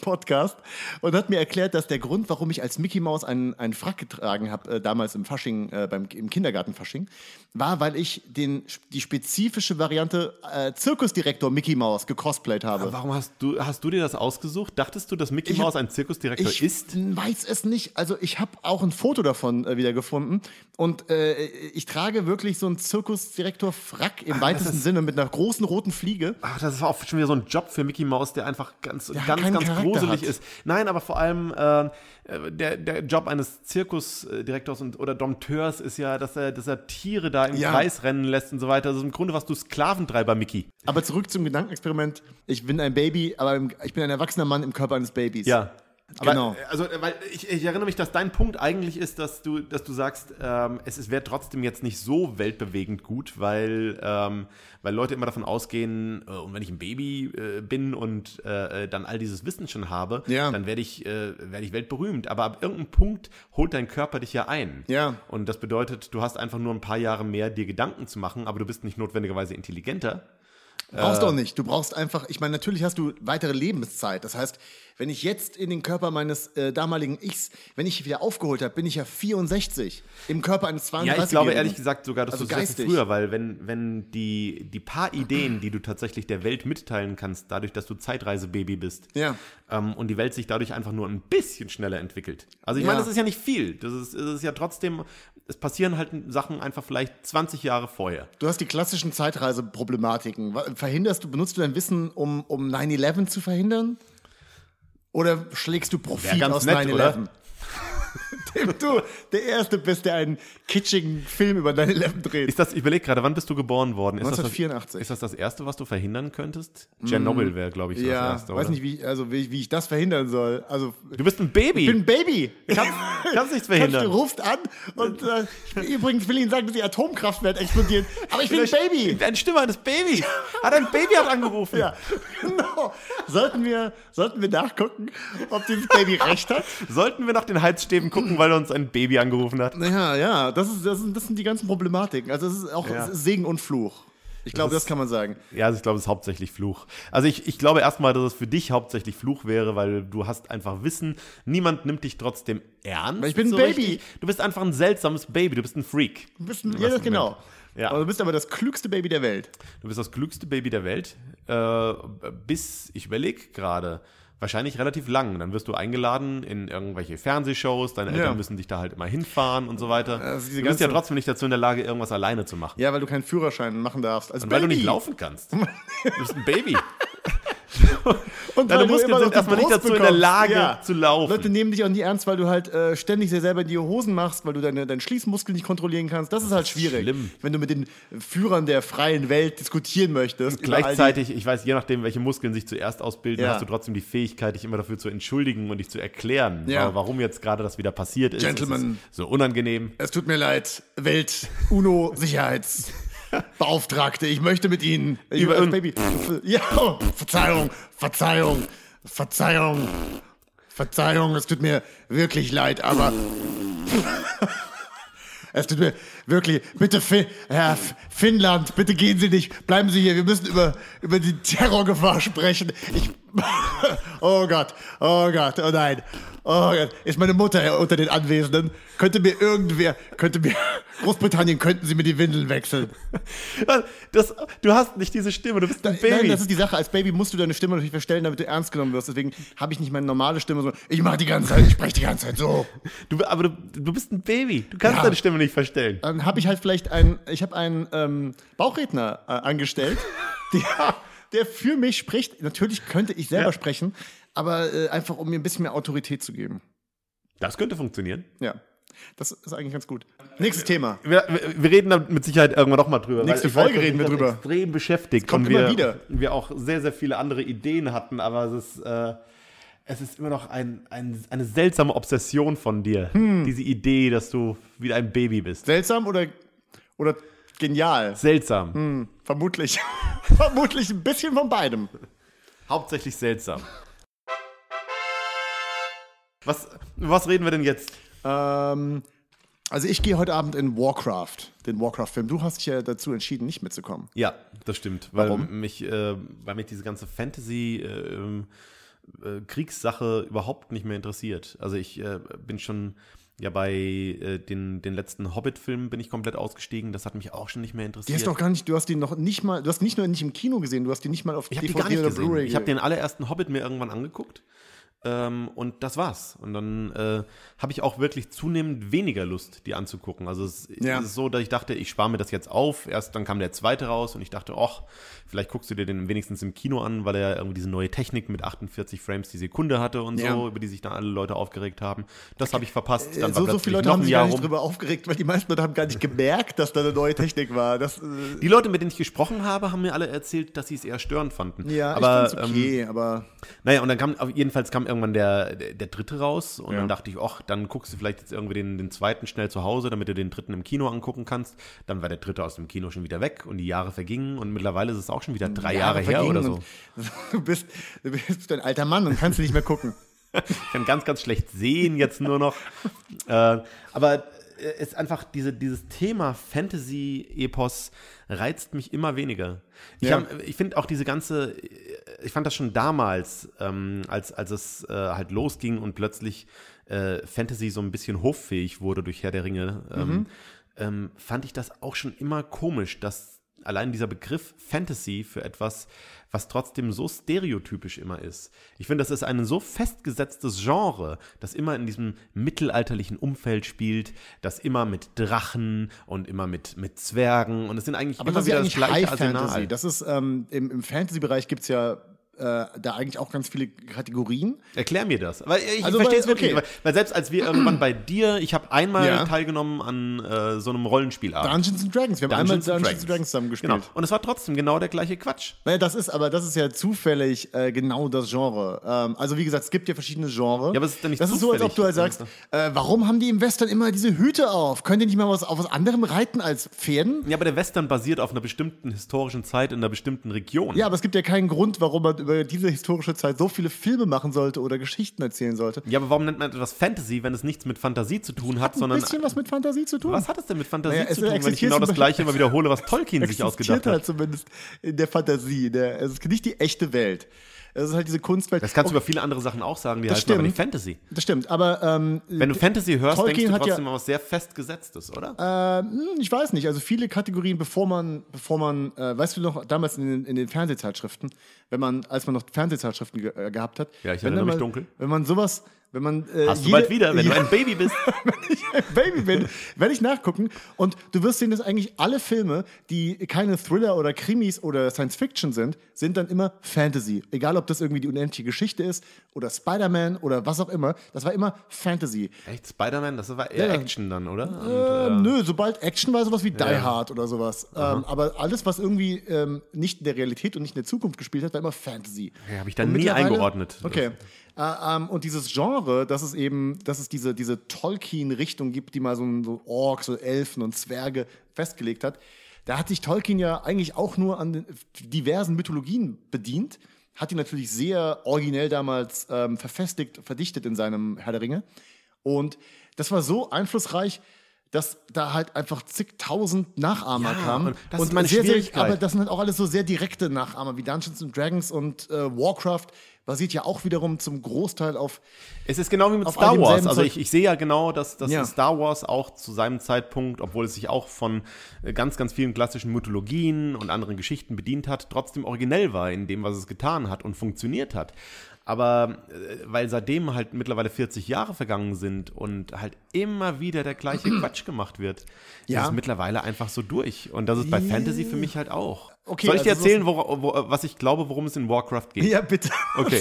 Podcast und hat mir erklärt, dass der Grund, warum ich als Mickey Mouse einen, einen Frack getragen habe, äh, damals im Fasching, äh, beim, im Kindergarten-Fasching, war, weil ich den, die spezifische Variante äh, Zirkusdirektor Mickey Mouse gecosplayt habe. Warum hast du, hast du dir das ausgesucht? Dachtest du, dass Mickey Ich- Mouse ein Zirkusdirektor Ich ist? weiß es nicht. Also ich habe auch ein Foto davon äh, wieder gefunden und äh, ich trage wirklich so einen Zirkusdirektor-Frack im weitesten ist- Sinne mit einer großen roten Fliege. Ach, das ist auch schon wieder so ein Job für Mickey Mouse, der einfach ganz, ganz, keinen ganz Charakter gruselig hat. ist. Nein, aber vor allem äh, äh, der, der Job eines Zirkusdirektors und, oder Dompteurs ist ja, dass er, dass er Tiere da im Ja. Kreis rennen lässt und so weiter. Also im Grunde warst du Sklaventreiber, Mickey. Aber zurück zum Gedankenexperiment. Ich bin ein Baby, aber im, ich bin ein erwachsener Mann im Körper eines Babys. Ja. Aber, Genau. äh, Also, äh, weil ich, ich erinnere mich, dass dein Punkt eigentlich ist, dass du, dass du sagst, ähm, es, es wäre trotzdem jetzt nicht so weltbewegend gut, weil, ähm, weil Leute immer davon ausgehen, äh, und wenn ich ein Baby äh, bin und äh, dann all dieses Wissen schon habe, Ja. dann werde ich, äh, werde ich weltberühmt. Aber ab irgendeinem Punkt holt dein Körper dich ja ein. Ja. Und das bedeutet, du hast einfach nur ein paar Jahre mehr, dir Gedanken zu machen, aber du bist nicht notwendigerweise intelligenter. Brauchst Äh. auch nicht. Du brauchst einfach, ich meine, natürlich hast du weitere Lebenszeit. Das heißt, wenn ich jetzt in den Körper meines äh, damaligen Ichs, wenn ich wieder aufgeholt habe, bin ich ja 64 im Körper eines 32 Ja, ich glaube ehrlich gesagt sogar, dass Also du geistig. früher, weil wenn, wenn die, die paar Ideen, die du tatsächlich der Welt mitteilen kannst, dadurch, dass du Zeitreisebaby bist, Ja. ähm, und die Welt sich dadurch einfach nur ein bisschen schneller entwickelt. Also ich Ja. meine, das ist ja nicht viel. Das ist, es ist ja trotzdem, es passieren halt Sachen einfach vielleicht 20 Jahre vorher. Du hast die klassischen Zeitreiseproblematiken. Verhinderst du, benutzt du dein Wissen, um, um 9-11 zu verhindern? Oder schlägst du Profit aus nett, 9-11? oder? Dem du der Erste bist, der einen kitschigen Film über 9-11 dreht. Ist das, ich überlege gerade, wann bist du geboren worden? Ist 1984. Das das, ist das das Erste, was du verhindern könntest? Tschernobyl wäre, glaube ich, so ja, das Erste, weiß oder? nicht, wie, also, wie, wie ich das verhindern soll. Also, Du bist ein Baby. ich bin ein Baby. kannst, kannst nichts Du verhindern. rufst an und äh, ich, übrigens will ich Ihnen sagen, dass die Atomkraftwerk explodiert. Aber ich bin ein Baby. Eine Stimme eines Babys. Hat ein Baby hat angerufen. Ja, genau. Sollten wir, sollten wir nachgucken, ob dieses Baby recht hat? Sollten wir nach den Heizstäben gucken, weil uns ein Baby angerufen hat? Ja, ja, das, ist, das, sind, das sind die ganzen Problematiken. Also es ist auch Ja. Segen und Fluch. Ich glaube, das, ist- kann man sagen. Ja, also ich glaube, es ist hauptsächlich Fluch. Also ich, ich glaube erstmal, dass es für dich hauptsächlich Fluch wäre, weil du hast einfach Wissen, niemand nimmt dich trotzdem ernst. Weil ich bin ein so Baby. richtig. Du bist einfach ein seltsames Baby, du bist ein Freak. Du bist ein, ja, das genau. Ja. Aber du bist aber das klügste Baby der Welt. Du bist das klügste Baby der Welt. Äh, bis, ich überlege gerade, wahrscheinlich relativ lang. Dann wirst du eingeladen in irgendwelche Fernsehshows, deine Eltern Ja. müssen dich da halt immer hinfahren und so weiter. Also du bist ja trotzdem nicht dazu in der Lage, irgendwas alleine zu machen. Ja, weil du keinen Führerschein machen darfst. Als Und weil du Baby. nicht laufen kannst. Du bist ein Baby. Und Deine Muskeln sind erstmal nicht dazu in der bekommst. Lage zu laufen. Leute nehmen dich auch nie ernst, weil du halt äh, ständig dir selber in die Hosen machst, weil du deine, deinen Schließmuskel nicht kontrollieren kannst. Das ist halt schwierig. schlimm. Wenn du mit den Führern der freien Welt diskutieren möchtest. Gleichzeitig, ich weiß, je nachdem, welche Muskeln sich zuerst ausbilden, Ja. hast du trotzdem die Fähigkeit, dich immer dafür zu entschuldigen und dich zu erklären, Ja. warum jetzt gerade das wieder passiert ist. Gentlemen. Ist so unangenehm. Es tut mir leid, Welt-UNO-Sicherheitsbeauftragte. Ich möchte mit Ihnen Über- als Baby. Ja, oh, Verzeihung, Verzeihung, Verzeihung, Verzeihung. Es tut mir wirklich leid, aber. Es tut mir wirklich, bitte, Fi Herr Finnland, bitte gehen Sie nicht, bleiben Sie hier, wir müssen über, über die Terrorgefahr sprechen. Ich, oh Gott, oh Gott, oh nein, oh Gott, ist meine Mutter unter den Anwesenden? Könnte mir irgendwer, könnte mir, Großbritannien, könnten Sie mir die Windeln wechseln? Das, du hast nicht diese Stimme, du bist ein Baby. Nein, das ist die Sache, als Baby musst du deine Stimme natürlich verstellen, damit du ernst genommen wirst, deswegen habe ich nicht meine normale Stimme, so, ich mache die ganze Zeit, ich spreche die ganze Zeit so. du, aber du, du bist ein Baby. Du kannst Ja. deine Stimme nicht verstellen. Dann habe ich halt vielleicht einen, ich habe einen ähm, Bauchredner äh, angestellt, der, der für mich spricht. Natürlich könnte ich selber Ja. sprechen, aber äh, einfach um mir ein bisschen mehr Autorität zu geben. Das könnte funktionieren. Ja, das ist eigentlich ganz gut. Nächstes Thema. Wir, wir, wir reden da mit Sicherheit irgendwann noch mal drüber. Nächste weiß, Folge reden wir das drüber. extrem beschäftigt. kommt und immer wir, wieder. wir auch sehr, sehr viele andere Ideen hatten, aber es ist, äh, es ist immer noch ein, ein, eine seltsame Obsession von dir. Hm. Diese Idee, dass du wieder ein Baby bist. Seltsam oder, oder genial? Seltsam. Hm, vermutlich. vermutlich ein bisschen von beidem. Hauptsächlich seltsam. Was, was reden wir denn jetzt? Ähm, also ich gehe heute Abend in Warcraft, den Warcraft-Film. Du hast dich ja dazu entschieden, nicht mitzukommen. Ja, das stimmt. Weil Warum? mich, äh, weil mich diese ganze Fantasy äh, äh, Kriegssache überhaupt nicht mehr interessiert. Also ich äh, bin schon ja bei äh, den, den letzten Hobbit-Filmen bin ich komplett ausgestiegen. Das hat mich auch schon nicht mehr Die interessiert. hast doch gar nicht, du hast die noch nicht mal, du hast nicht nur nicht im Kino gesehen, du hast die nicht mal auf ich habe die DVD gar nicht oder gesehen. Blu-ray Ich habe den allerersten Hobbit mir irgendwann angeguckt. Ähm, und das war's. Und dann äh, habe ich auch wirklich zunehmend weniger Lust, die anzugucken. Also es, Ja. es ist so, dass ich dachte, ich spare mir das jetzt auf. Erst dann kam der zweite raus und ich dachte, ach, vielleicht guckst du dir den wenigstens im Kino an, weil er irgendwie diese neue Technik mit 48 Frames die Sekunde hatte und Ja. so, über die sich dann alle Leute aufgeregt haben. Das habe ich verpasst. Dann Äh, so, so viele Leute haben sich Jahr gar nicht drüber aufgeregt, weil die meisten Leute haben gar nicht gemerkt, dass da eine neue Technik war. Das, äh, Die Leute, mit denen ich gesprochen habe, haben mir alle erzählt, dass sie es eher störend fanden. ja, aber, ich okay, aber Naja, und dann kam, auf- jedenfalls kam irgendwann der, der, der dritte raus und Ja. dann dachte ich, ach, dann guckst du vielleicht jetzt irgendwie den, den zweiten schnell zu Hause, damit du den dritten im Kino angucken kannst. Dann war der dritte aus dem Kino schon wieder weg und die Jahre vergingen und mittlerweile ist es auch schon wieder drei Jahre, her vergingen oder so. Du bist, du bist ein alter Mann und kannst nicht mehr gucken. Ich kann ganz, ganz schlecht sehen jetzt nur noch. äh, aber ist einfach diese, dieses Thema Fantasy-Epos reizt mich immer weniger. Ich, Ja. ich finde auch diese ganze, ich fand das schon damals, ähm, als, als es äh, halt losging und plötzlich äh, Fantasy so ein bisschen hoffähig wurde durch Herr der Ringe, ähm, ähm, fand ich das auch schon immer komisch, dass allein dieser Begriff Fantasy für etwas, was trotzdem so stereotypisch immer ist. Ich finde, das ist ein so festgesetztes Genre, das immer in diesem mittelalterlichen Umfeld spielt, das immer mit Drachen und immer mit, mit Zwergen und es sind eigentlich Aber immer das ist ja wieder das gleiche High Fantasy. Das ist ähm, im, im Fantasy-Bereich gibt es ja äh, da eigentlich auch ganz viele Kategorien. Erklär mir das. Weil ich Also, verstehe es wirklich. okay. Weil, weil selbst als wir irgendwann bei dir, ich habe einmal Ja. teilgenommen an äh, so einem Rollenspielabend. Dungeons and Dragons. Wir haben Dungeons einmal Dungeons Dragons. and Dragons zusammen gespielt. Genau. Und es war trotzdem genau der gleiche Quatsch. Naja, das ist aber das ist ja zufällig äh, genau das Genre. Ähm, also wie gesagt, es gibt ja verschiedene Genres. Ja, aber es ist ja nicht Das ist so, als ob du halt zufällig. sagst, äh, warum haben die im Western immer diese Hüte auf? Können die nicht mal was auf was anderem reiten als Pferden? Ja, aber der Western basiert auf einer bestimmten historischen Zeit in einer bestimmten Region. Ja, aber es gibt ja keinen Grund, warum man über diese historische Zeit so viele Filme machen sollte oder Geschichten erzählen sollte. Ja, aber warum nennt man etwas Fantasy, wenn es nichts mit Fantasie zu tun hat, Ein sondern. bisschen was mit Fantasie zu tun. Was hat es denn mit Fantasie Naja, es zu tun, wenn ich existiert genau das gleiche immer wiederhole, was Tolkien sich existiert ausgedacht halt hat? zumindest in der Fantasie. Der, es ist nicht die echte Welt. Es ist halt diese Kunstwelt. Das kannst du über viele andere Sachen auch sagen, die Das heißen aber stimmt. nicht Fantasy. Das stimmt, aber ähm, Wenn du Fantasy hörst, Tolkien denkst du hat ja- trotzdem an was sehr festgesetztes, oder? Hm, Ich weiß nicht, also viele Kategorien, bevor man, bevor man, äh, weißt du noch, damals in den, in den Fernsehzeitschriften, wenn man, als man noch Fernsehzeitschriften ge äh, gehabt hat, Ja, ich erinnere mich mal, dunkel. Wenn man sowas, wenn man. Äh, Hast du bald wieder, wenn ja, du ein Baby bist. wenn ich ein Baby bin, werde ich nachgucken. Und du wirst sehen, dass eigentlich alle Filme, die keine Thriller oder Krimis oder Science Fiction sind, sind dann immer Fantasy. Egal, ob das irgendwie die unendliche Geschichte ist oder Spider-Man oder was auch immer. Das war immer Fantasy. Echt? Spider-Man? Das war eher Ja. Action dann, oder? Und, Ähm, äh, nö, sobald Action war sowas wie Die Hard oder sowas. Ähm, aber alles, was irgendwie ähm, nicht in der Realität und nicht in der Zukunft gespielt hat, war immer Fantasy. Ja, hab ich da Und nie eingeordnet. Okay. Äh, ähm, und dieses Genre, dass es eben, dass es diese, diese Tolkien-Richtung gibt, die mal so, so Orks, so Elfen und Zwerge festgelegt hat, da hat sich Tolkien ja eigentlich auch nur an diversen Mythologien bedient, hat die natürlich sehr originell damals ähm, verfestigt, verdichtet in seinem Herr der Ringe. Und das war so einflussreich, dass da halt einfach zigtausend Nachahmer Ja, kamen. und das ist meine sehr, sehr, aber das sind halt auch alles so sehr direkte Nachahmer, wie Dungeons and Dragons und äh, Warcraft basiert ja auch wiederum zum Großteil auf. Es ist genau wie mit Star Wars. Also ich, ich sehe ja genau, dass, dass Ja. Star Wars auch zu seinem Zeitpunkt, obwohl es sich auch von äh, ganz, ganz vielen klassischen Mythologien und anderen Geschichten bedient hat, trotzdem originell war in dem, was es getan hat und funktioniert hat. Aber äh, weil seitdem halt mittlerweile 40 Jahre vergangen sind und halt immer wieder der gleiche Quatsch gemacht wird, Ja. ist es mittlerweile einfach so durch. Und das ist bei Fantasy für mich halt auch. Okay, Soll ich dir also so- erzählen, wo, wo, was ich glaube, worum es in Warcraft geht? Ja, bitte. Okay.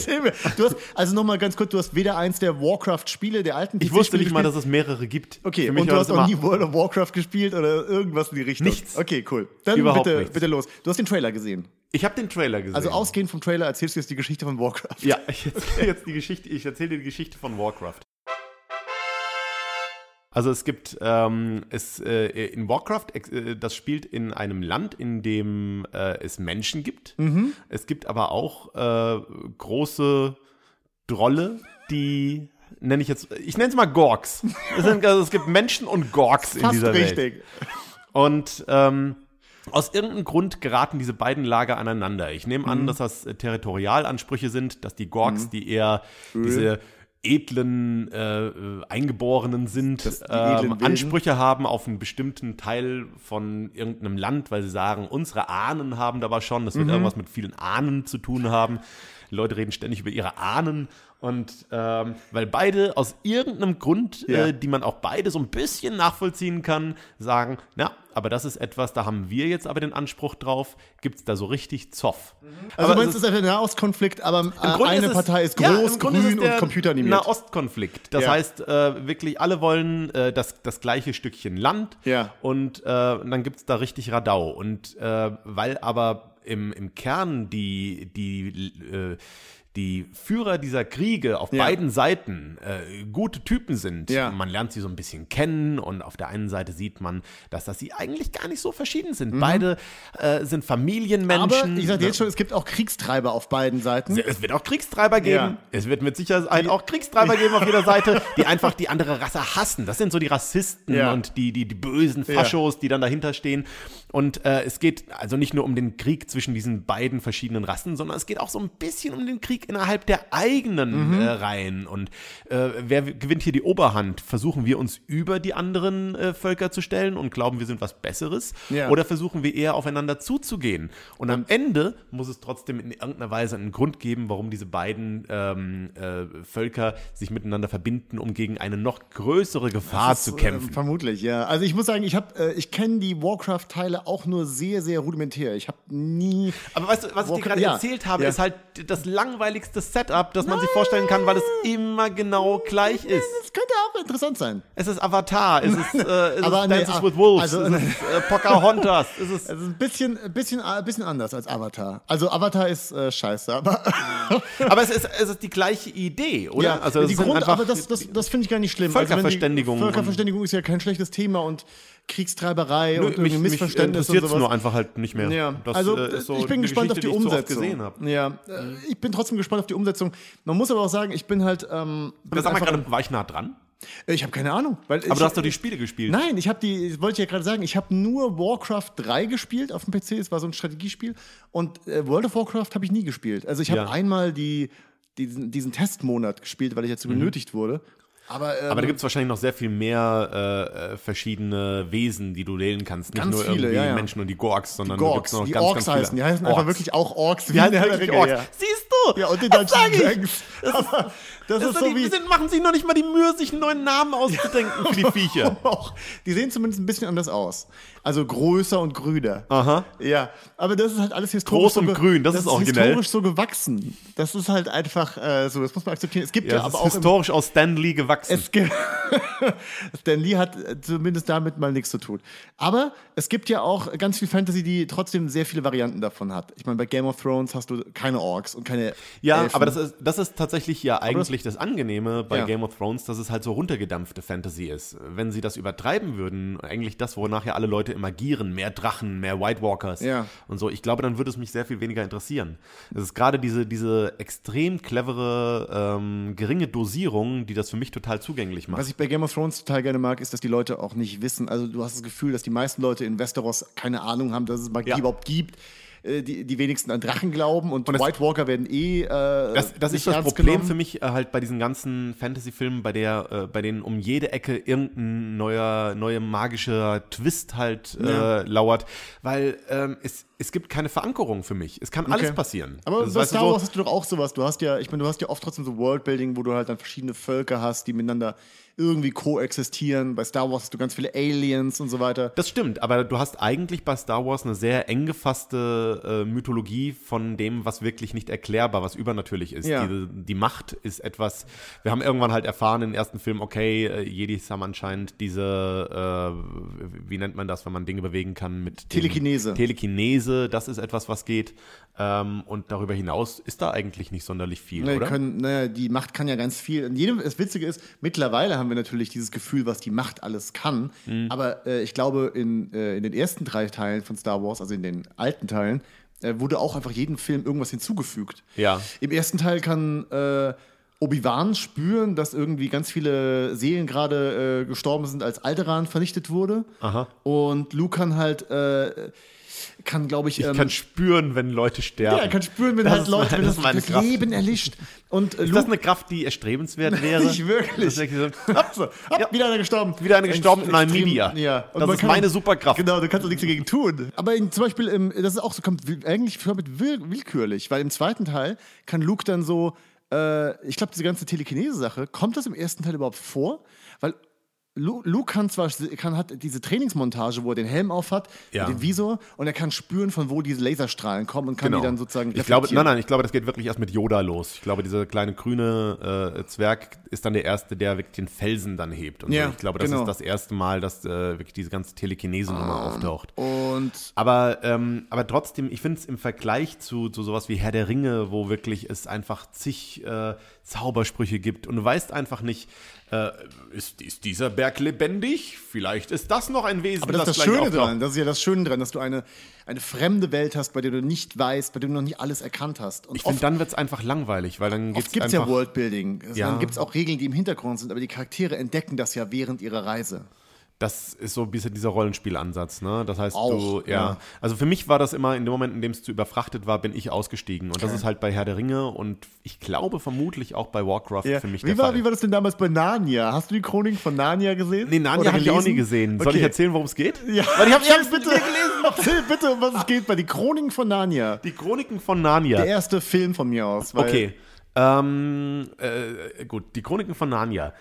Du hast, also nochmal ganz kurz, du hast weder eins der Warcraft-Spiele, der alten Ich wusste nicht mal, dass es mehrere gibt. Okay, und du hast auch nie World of Warcraft gespielt oder irgendwas in die Richtung? Nichts. Okay, cool. Dann Überhaupt bitte, nichts. bitte los. Du hast den Trailer gesehen. Ich habe den Trailer gesehen. Also ausgehend vom Trailer erzählst du jetzt die Geschichte von Warcraft. Ja, ich erzähle jetzt die Geschichte, ich erzähle dir die Geschichte von Warcraft. Also es gibt ähm, es äh, in Warcraft, äh, das spielt in einem Land, in dem äh, es Menschen gibt. Es gibt aber auch äh, große Drolle, die nenne ich jetzt, ich nenne es mal Gorks. Es, sind, also es gibt Menschen und Gorks in dieser Welt. richtig. Und ähm, aus irgendeinem Grund geraten diese beiden Lager aneinander. Ich nehme Mhm. an, dass das äh, Territorialansprüche sind, dass die Gorks, die eher diese edlen äh, äh, Eingeborenen sind, die edlen ähm. Ansprüche haben auf einen bestimmten Teil von irgendeinem Land, weil sie sagen, unsere Ahnen haben da aber schon, das Mhm. wird irgendwas mit vielen Ahnen zu tun haben. Die Leute reden ständig über ihre Ahnen und ähm, weil beide aus irgendeinem Grund, Ja. äh, die man auch beide so ein bisschen nachvollziehen kann, sagen, na, aber das ist etwas, da haben wir jetzt aber den Anspruch drauf, gibt es da so richtig Zoff. Also aber du meinst, es es ist ein Nahostkonflikt, aber äh, eine ist es- Partei ist ja, groß, ist es grün der und computeranimiert. Nahostkonflikt. Das Ja. heißt, äh, wirklich alle wollen äh, das, das gleiche Stückchen Land Ja. und äh, dann gibt es da richtig Radau. Und äh, weil aber im, im Kern die, die, äh, die Führer dieser Kriege auf Ja. beiden Seiten äh, gute Typen sind. Ja. Man lernt sie so ein bisschen kennen und auf der einen Seite sieht man, dass das sie eigentlich gar nicht so verschieden sind. Mhm. Beide äh, sind Familienmenschen. aber ich sag dir jetzt schon, es gibt auch Kriegstreiber auf beiden Seiten. Es wird auch Kriegstreiber geben. Ja. Es wird mit Sicherheit auch Kriegstreiber geben auf jeder Seite, die einfach die andere Rasse hassen. Das sind so die Rassisten und die, die, die bösen Faschos, die dann dahinter stehen. Und äh, es geht also nicht nur um den Krieg zwischen diesen beiden verschiedenen Rassen, sondern es geht auch so ein bisschen um den Krieg innerhalb der eigenen Mhm. äh, Reihen. Und äh, wer gewinnt hier die Oberhand? Versuchen wir uns über die anderen äh, Völker zu stellen und glauben, wir sind was Besseres? Ja. Oder versuchen wir eher aufeinander zuzugehen? Und am Ende muss es trotzdem in irgendeiner Weise einen Grund geben, warum diese beiden ähm, äh, Völker sich miteinander verbinden, um gegen eine noch größere Gefahr Das zu ist, kämpfen. Äh, vermutlich, ja. Also ich muss sagen, ich habe, äh, ich kenne die Warcraft-Teile auch nur sehr, sehr rudimentär. Ich habe nie. Aber weißt du, was ich dir gerade ja. erzählt habe, Ja. ist halt das langweiligste Setup, das man sich vorstellen kann, weil es immer genau gleich ist. Das könnte auch interessant sein. Es ist Avatar, es ist, äh, es Aber ist Dances ah, with Wolves, also- es ist äh, Pocahontas, es ist Also ein bisschen, ein bisschen, ein bisschen anders als Avatar. Also Avatar ist äh, scheiße, aber Aber es ist, es ist die gleiche Idee, oder? ja, also es die Grund, aber das, das, das finde ich gar nicht schlimm. Also wenn die- Völkerverständigung Völkerverständigung ist ja kein schlechtes Thema und Kriegstreiberei Nö, und mich, irgendwie mich Missverständnis und sowas. nur einfach halt nicht mehr. Ja, Das, also äh, ist so ich bin gespannt auf die Geschichte, ich so Umsetzung. Ja, äh, ich bin trotzdem gespannt auf die Umsetzung. Man muss aber auch sagen, ich bin halt. Ähm, bin Sag mal gerade, war ich nah dran? ich habe keine Ahnung, weil Aber ich, du hast doch die Spiele gespielt. Nein, ich habe die, wollte ich ja gerade sagen, ich habe nur Warcraft 3 gespielt auf dem PC, es war so ein Strategiespiel und äh, World of Warcraft habe ich nie gespielt. Also ich habe Ja. einmal die, diesen, diesen Testmonat gespielt, weil ich dazu benötigt wurde. Aber, ähm. Aber da gibt es wahrscheinlich noch sehr viel mehr äh, äh, verschiedene Wesen, die du wählen kannst. Nicht nur viele, irgendwie ja, ja. Menschen und die Gorks, sondern da Gorks, noch die ganz, Orks ganz viele heißen, die heißen Orks. einfach wirklich auch Orks. Die heißen wirklich Regel, Orks. ja. Siehst so. Ja, und Das Dungeons. Dragons. Aber das, Das ist so die, wie. die sind, machen sich noch nicht mal die Mühe, sich einen neuen Namen auszudenken für die Viecher. Die sehen zumindest ein bisschen anders aus. Also größer und grüner. Aha. Ja, aber das ist halt alles historisch. Groß so und ge- grün, das ist originell. historisch so gewachsen. Das ist halt einfach äh, so, das muss man akzeptieren. Es gibt ja, Ja, das aber ist auch. Historisch aus Stan Lee gewachsen. Es gibt, Stan Lee hat äh, zumindest damit mal nichts zu tun. Aber es gibt ja auch ganz viel Fantasy, die trotzdem sehr viele Varianten davon hat. Ich meine, bei Game of Thrones hast du keine Orks und keine. Ja, Elfen. aber das ist, das ist tatsächlich ja eigentlich das, Angenehme bei Ja. Game of Thrones, dass es halt so runtergedampfte Fantasy ist. Wenn sie das übertreiben würden, eigentlich das, wonach ja alle Leute immer gieren, mehr Drachen, mehr White Walkers Ja. und so, ich glaube, dann würde es mich sehr viel weniger interessieren. Es ist gerade diese, diese extrem clevere, ähm, geringe Dosierung, die das für mich total zugänglich macht. Was ich bei Game of Thrones total gerne mag, ist, dass die Leute auch nicht wissen. Also du hast das Gefühl, dass die meisten Leute in Westeros keine Ahnung haben, dass es Magie Ja. überhaupt gibt. Äh, Die, die wenigsten an Drachen glauben und, Und das- White Walker werden eh. Äh, Das, das ist das Problem genommen. für mich äh, halt bei diesen ganzen Fantasy-Filmen, bei der, äh, bei denen um jede Ecke irgendein neuer, neuer magischer Twist halt äh, Ja. lauert, weil ähm, es, es gibt keine Verankerung für mich. Es kann alles Okay. passieren. Aber Das bei Star so- Wars hast du doch auch sowas. Du hast ja, ich meine, du hast ja oft trotzdem so Worldbuilding, wo du halt dann verschiedene Völker hast, die miteinander irgendwie koexistieren. Bei Star Wars hast du ganz viele Aliens und so weiter. Das stimmt, aber du hast eigentlich bei Star Wars eine sehr eng gefasste äh, Mythologie von dem, was wirklich nicht erklärbar, was übernatürlich ist. Ja. Die, die Macht ist etwas, wir haben irgendwann halt erfahren im ersten Film, okay, äh, Jedis haben anscheinend diese, äh, wie nennt man das, wenn man Dinge bewegen kann mit dem- Telekinese. Telekinese, das ist etwas, was geht. Ähm, und darüber hinaus ist da eigentlich nicht sonderlich viel, Ne, oder? können, ne, die Macht kann ja ganz viel. Und jedem, das Witzige ist, mittlerweile haben wir natürlich dieses Gefühl, was die Macht alles kann. Mhm. Aber äh, ich glaube, in, äh, in den ersten drei Teilen von Star Wars, also in den alten Teilen, äh, wurde auch einfach jedem Film irgendwas hinzugefügt. Ja. Im ersten Teil kann äh, Obi-Wan spüren, dass irgendwie ganz viele Seelen gerade äh, gestorben sind, als Alderaan vernichtet wurde. Aha. Und Luke kann halt, äh, kann, glaube ich, Ich ähm, kann spüren, wenn Leute sterben. ja, er kann spüren, wenn Das halt Leute, meine- wenn das das. Leben erlischt. Und äh, Ist Luke, das eine Kraft, die erstrebenswert wäre? Nicht wirklich. So, hopp, so, hopp, Ja. wieder einer gestorben. Wieder einer gestorben in Extrem- Namibia. Ja. Und Das ist meine Superkraft. Genau, du kannst auch nichts dagegen tun. Aber in, zum Beispiel, im, das ist auch so, kommt eigentlich will, willkürlich, weil im zweiten Teil kann Luke dann so, äh, ich glaube, diese ganze Telekinese-Sache, kommt das im ersten Teil überhaupt vor? Weil Luke kann zwar kann, hat diese Trainingsmontage, wo er den Helm aufhat, Ja. dem Visor, und er kann spüren, von wo diese Laserstrahlen kommen und kann die dann sozusagen Genau. Ich glaube, nein, nein, ich glaube, das geht wirklich erst mit Yoda los. Ich glaube, dieser kleine grüne äh, Zwerg ist dann der Erste, der wirklich den Felsen dann hebt. Und Ja, so. Ich glaube, das genau. ist das erste Mal, dass äh, wirklich diese ganze Telekinese-Nummer auftaucht. Und Aber, ähm, aber trotzdem, ich finde es im Vergleich zu, zu sowas wie Herr der Ringe, wo wirklich es einfach zig äh, Zaubersprüche gibt und du weißt einfach nicht, äh, ist, ist dieser Berg lebendig? Vielleicht ist das noch ein Wesen, Aber das ist das Schöne dran. Das ist ja das Schöne dran, dass du eine, eine fremde Welt hast, bei der du nicht weißt, bei der du noch nicht alles erkannt hast. Und Ich finde, dann wird es einfach langweilig, weil dann gibt es ja Worldbuilding. Also Ja. Dann gibt es auch Regeln, die im Hintergrund sind, aber die Charaktere entdecken das ja während ihrer Reise. Das ist so ein bisschen dieser Rollenspielansatz, ne? Das heißt, Auch, du, ja. ja. Also für mich war das immer, in dem Moment, in dem es zu überfrachtet war, bin ich ausgestiegen. Und das ist halt bei Herr der Ringe und ich glaube vermutlich auch bei Warcraft für mich wie, der war, Fall. wie war das denn damals bei Narnia? Hast du die Chronik von Narnia gesehen? nee, Narnia habe ich auch nie gesehen. Soll Okay. ich erzählen, worum es geht? Ja, Weil ich habe es bitte, bitte gelesen. Erzähl bitte, um was es geht bei die Chroniken von Narnia. Die Chroniken von Narnia. Der erste Film von mir aus. Okay. Ähm, äh, gut, die Chroniken von Narnia.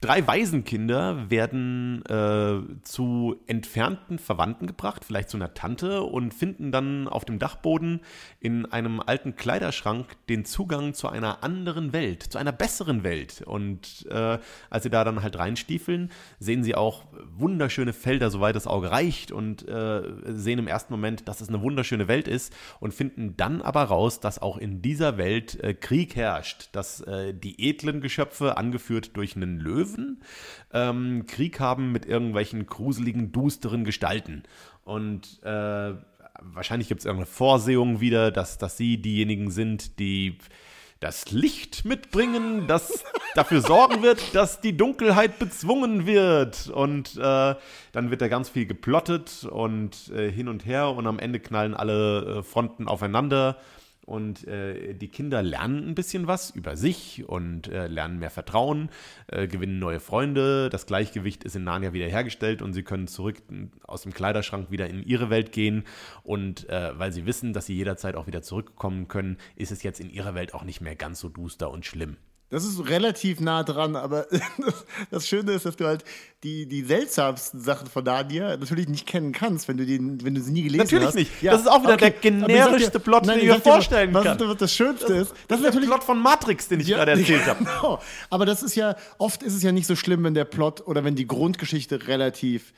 Drei Waisenkinder werden äh, zu entfernten Verwandten gebracht, vielleicht zu einer Tante, und finden dann auf dem Dachboden in einem alten Kleiderschrank den Zugang zu einer anderen Welt, zu einer besseren Welt. Und äh, als sie da dann halt reinstiefeln, sehen sie auch wunderschöne Felder, soweit das Auge reicht, und äh, sehen im ersten Moment, dass es eine wunderschöne Welt ist, und finden dann aber raus, dass auch in dieser Welt äh, Krieg herrscht, dass äh, die edlen Geschöpfe, angeführt durch einen Löwen, ähm, Krieg haben mit irgendwelchen gruseligen, dusteren Gestalten. Und äh, wahrscheinlich gibt es irgendeine Vorsehung wieder, dass, dass sie diejenigen sind, die das Licht mitbringen, das dafür sorgen wird, dass die Dunkelheit bezwungen wird. Und äh, dann wird da ganz viel geplottet und äh, hin und her und am Ende knallen alle äh, Fronten aufeinander. Und äh, die Kinder lernen ein bisschen was über sich und äh, lernen mehr Vertrauen, äh, gewinnen neue Freunde, das Gleichgewicht ist in Narnia wiederhergestellt und sie können zurück aus dem Kleiderschrank wieder in ihre Welt gehen und äh, weil sie wissen, dass sie jederzeit auch wieder zurückkommen können, ist es jetzt in ihrer Welt auch nicht mehr ganz so duster und schlimm. Das ist relativ nah dran, aber das Schöne ist, dass du halt die, die seltsamsten Sachen von Nadia natürlich nicht kennen kannst, wenn du, den, wenn du sie nie gelesen natürlich hast. Natürlich nicht. Ja, das ist auch wieder okay. der generischste Plot, nein, den ich mir vorstellen was, kann. Was das Schönste das, ist. Das, ist natürlich der Plot von Matrix, den ich ja, gerade erzählt habe. Genau. Aber das ist ja, oft ist es ja nicht so schlimm, wenn der Plot oder wenn die Grundgeschichte relativ,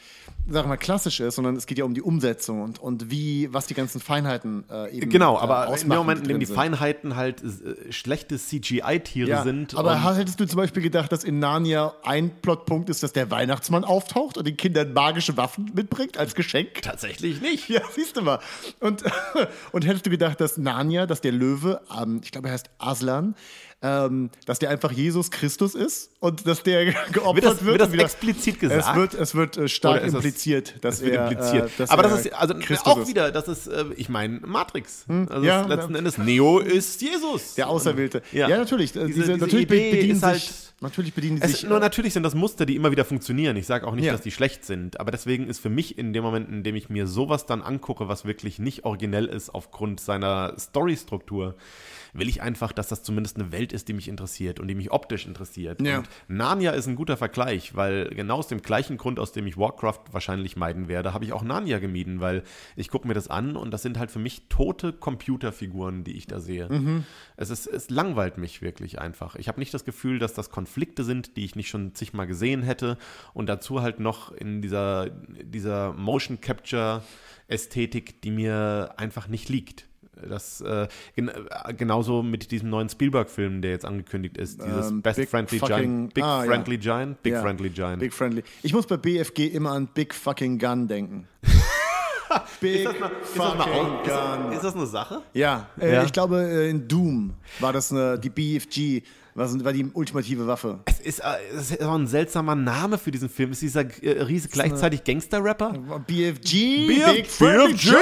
sag mal, klassisch ist, sondern es geht ja um die Umsetzung und, und wie, was die ganzen Feinheiten äh, eben Genau, aber äh, in dem Moment, in dem die Feinheiten halt äh, schlechte CGI-Tiere ja, sind. Aber hättest du zum Beispiel gedacht, dass in Narnia ein Plotpunkt ist, dass der Weihnachtsmann auftaucht und den Kindern magische Waffen mitbringt als Geschenk? Tatsächlich nicht. Ja, siehst du mal. Und, und hättest du gedacht, dass Narnia, dass der Löwe, ähm, ich glaube, er heißt Aslan, ähm, dass der einfach Jesus Christus ist und dass der geopfert wird. Das, wird, wird das wieder, explizit gesagt? Es wird, es wird äh, stark impliziert, das, dass er, impliziert. Äh, dass Aber er das ist also Christus auch wieder, das ist, äh, ich meine, Matrix. Hm? Also ja, letzten Endes, Neo ist Jesus. Der Auserwählte. Ja, ja natürlich. Diese, diese, diese natürlich Idee bedienen ist halt, sich, natürlich bedienen die es, sich. nur natürlich sind das Muster, die immer wieder funktionieren. Ich sage auch nicht, Ja. dass die schlecht sind, aber deswegen ist für mich in dem Moment, in dem ich mir sowas dann angucke, was wirklich nicht originell ist aufgrund seiner Storystruktur, will ich einfach, dass das zumindest eine Welt ist, die mich interessiert und die mich optisch interessiert. Ja. Und Narnia ist ein guter Vergleich, weil genau aus dem gleichen Grund, aus dem ich Warcraft wahrscheinlich meiden werde, habe ich auch Narnia gemieden, weil ich gucke mir das an und das sind halt für mich tote Computerfiguren, die ich da sehe. Es, ist, es langweilt mich wirklich einfach. Ich habe nicht das Gefühl, dass das Konflikte sind, die ich nicht schon zigmal gesehen hätte und dazu halt noch in dieser, dieser Motion Capture Ästhetik, die mir einfach nicht liegt. Das äh, gen äh, genauso mit diesem neuen Spielberg-Film, der jetzt angekündigt ist, dieses Ähm, Best Big Friendly Giant, Big ah, ja. Friendly Giant, Big Ja. Friendly Giant. Big Friendly. Ich muss bei BFG immer an Big Fucking Gun denken. Big ist, das eine, ist, das eine, Fucking Gun. ist, ist das eine Sache? Ja, äh, Ja. ich glaube, äh, in Doom war das eine, die BFG, war, die ultimative Waffe. Es ist, äh, es ist auch ein seltsamer Name für diesen Film. Ist dieser äh, Riese gleichzeitig Gangster-Rapper? BFG, Big Friendly BFG!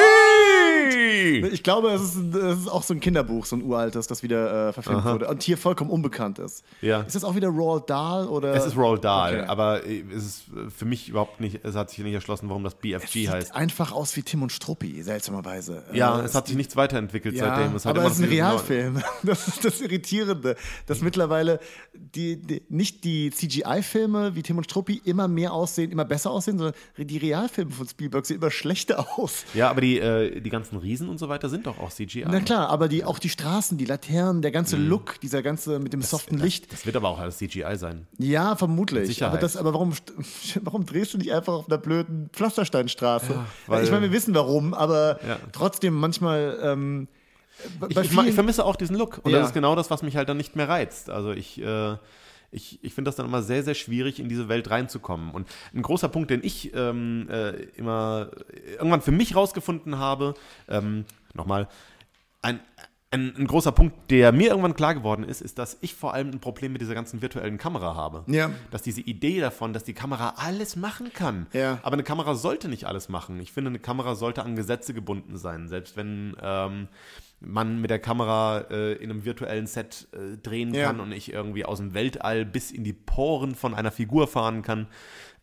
Ich glaube, es ist, es ist auch so ein Kinderbuch, so ein uraltes, das wieder äh, verfilmt wurde und hier vollkommen unbekannt ist. Ja. Ist das auch wieder Roald Dahl oder? Es ist Roald Dahl, Okay. aber äh, es ist äh, für mich überhaupt nicht, es hat sich nicht erschlossen, warum das BFG Sieht heißt. einfach aus wie Tim und Struppi, seltsamerweise. Ja, Äh, es hat sich nichts weiterentwickelt Ja, seitdem. Es hat aber es ist ein Realfilm. Das ist das Irritierende, dass mittlerweile die, die, nicht die CGI-Filme wie Tim und Struppi immer mehr aussehen, immer besser aussehen, sondern die Realfilme von Spielberg sehen immer schlechter aus. Ja, aber die, äh, die ganzen Riesen und so weiter sind doch auch CGI. Na klar, aber die, auch die Straßen, die Laternen, der ganze Look, dieser ganze mit dem soften Licht. Das wird aber auch alles CGI sein. Ja, vermutlich. Sicherheit. Aber, das, aber warum, warum drehst du nicht einfach auf einer blöden Pflastersteinstraße? weil- ich meine, wir wissen warum, aber Ja. trotzdem manchmal. Ähm, Ich, ich, ich vermisse auch diesen Look. Und Ja. das ist genau das, was mich halt dann nicht mehr reizt. Also ich, äh, ich, ich finde das dann immer sehr, sehr schwierig, in diese Welt reinzukommen. Und ein großer Punkt, den ich ähm, äh, immer irgendwann für mich rausgefunden habe, ähm, nochmal, ein, ein, ein großer Punkt, der mir irgendwann klar geworden ist, ist, dass ich vor allem ein Problem mit dieser ganzen virtuellen Kamera habe. Ja. Dass diese Idee davon, dass die Kamera alles machen kann. Ja. Aber eine Kamera sollte nicht alles machen. Ich finde, eine Kamera sollte an Gesetze gebunden sein. Selbst wenn ähm, man mit der Kamera äh, in einem virtuellen Set äh, drehen Ja. kann und ich irgendwie aus dem Weltall bis in die Poren von einer Figur fahren kann.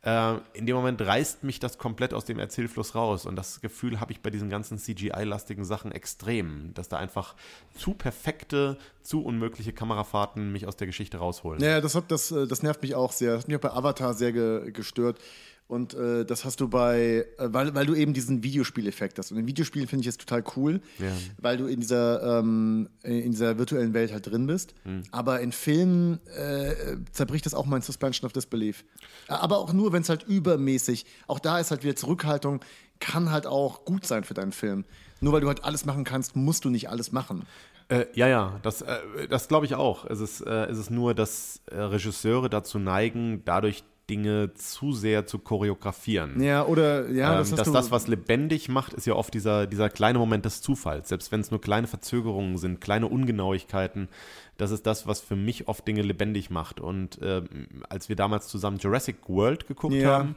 Äh, in dem Moment reißt mich das komplett aus dem Erzählfluss raus. Und das Gefühl habe ich bei diesen ganzen CGI-lastigen Sachen extrem, dass da einfach zu perfekte, zu unmögliche Kamerafahrten mich aus der Geschichte rausholen. Ja, das, hat, das, äh, das nervt mich auch sehr. Das hat mich auch bei Avatar sehr ge gestört. Und äh, das hast du bei, äh, weil, weil du eben diesen Videospieleffekt hast. Und in Videospielen finde ich es total cool, Ja. weil du in dieser, ähm, in dieser virtuellen Welt halt drin bist. Aber in Filmen äh, zerbricht das auch mein Suspension of Disbelief. Aber auch nur, wenn es halt übermäßig, auch da ist halt wieder Zurückhaltung, kann halt auch gut sein für deinen Film. Nur weil du halt alles machen kannst, musst du nicht alles machen. Äh, ja, ja, das, äh, das glaube ich auch. Es ist, äh, es ist nur, dass äh, Regisseure dazu neigen, dadurch Dinge zu sehr zu choreografieren. Ja, oder, ja, ähm, das hast dass das, was lebendig macht, ist ja oft dieser, dieser kleine Moment des Zufalls. Selbst wenn es nur kleine Verzögerungen sind, kleine Ungenauigkeiten, das ist das, was für mich oft Dinge lebendig macht. Und ähm, als wir damals zusammen Jurassic World geguckt Ja. haben,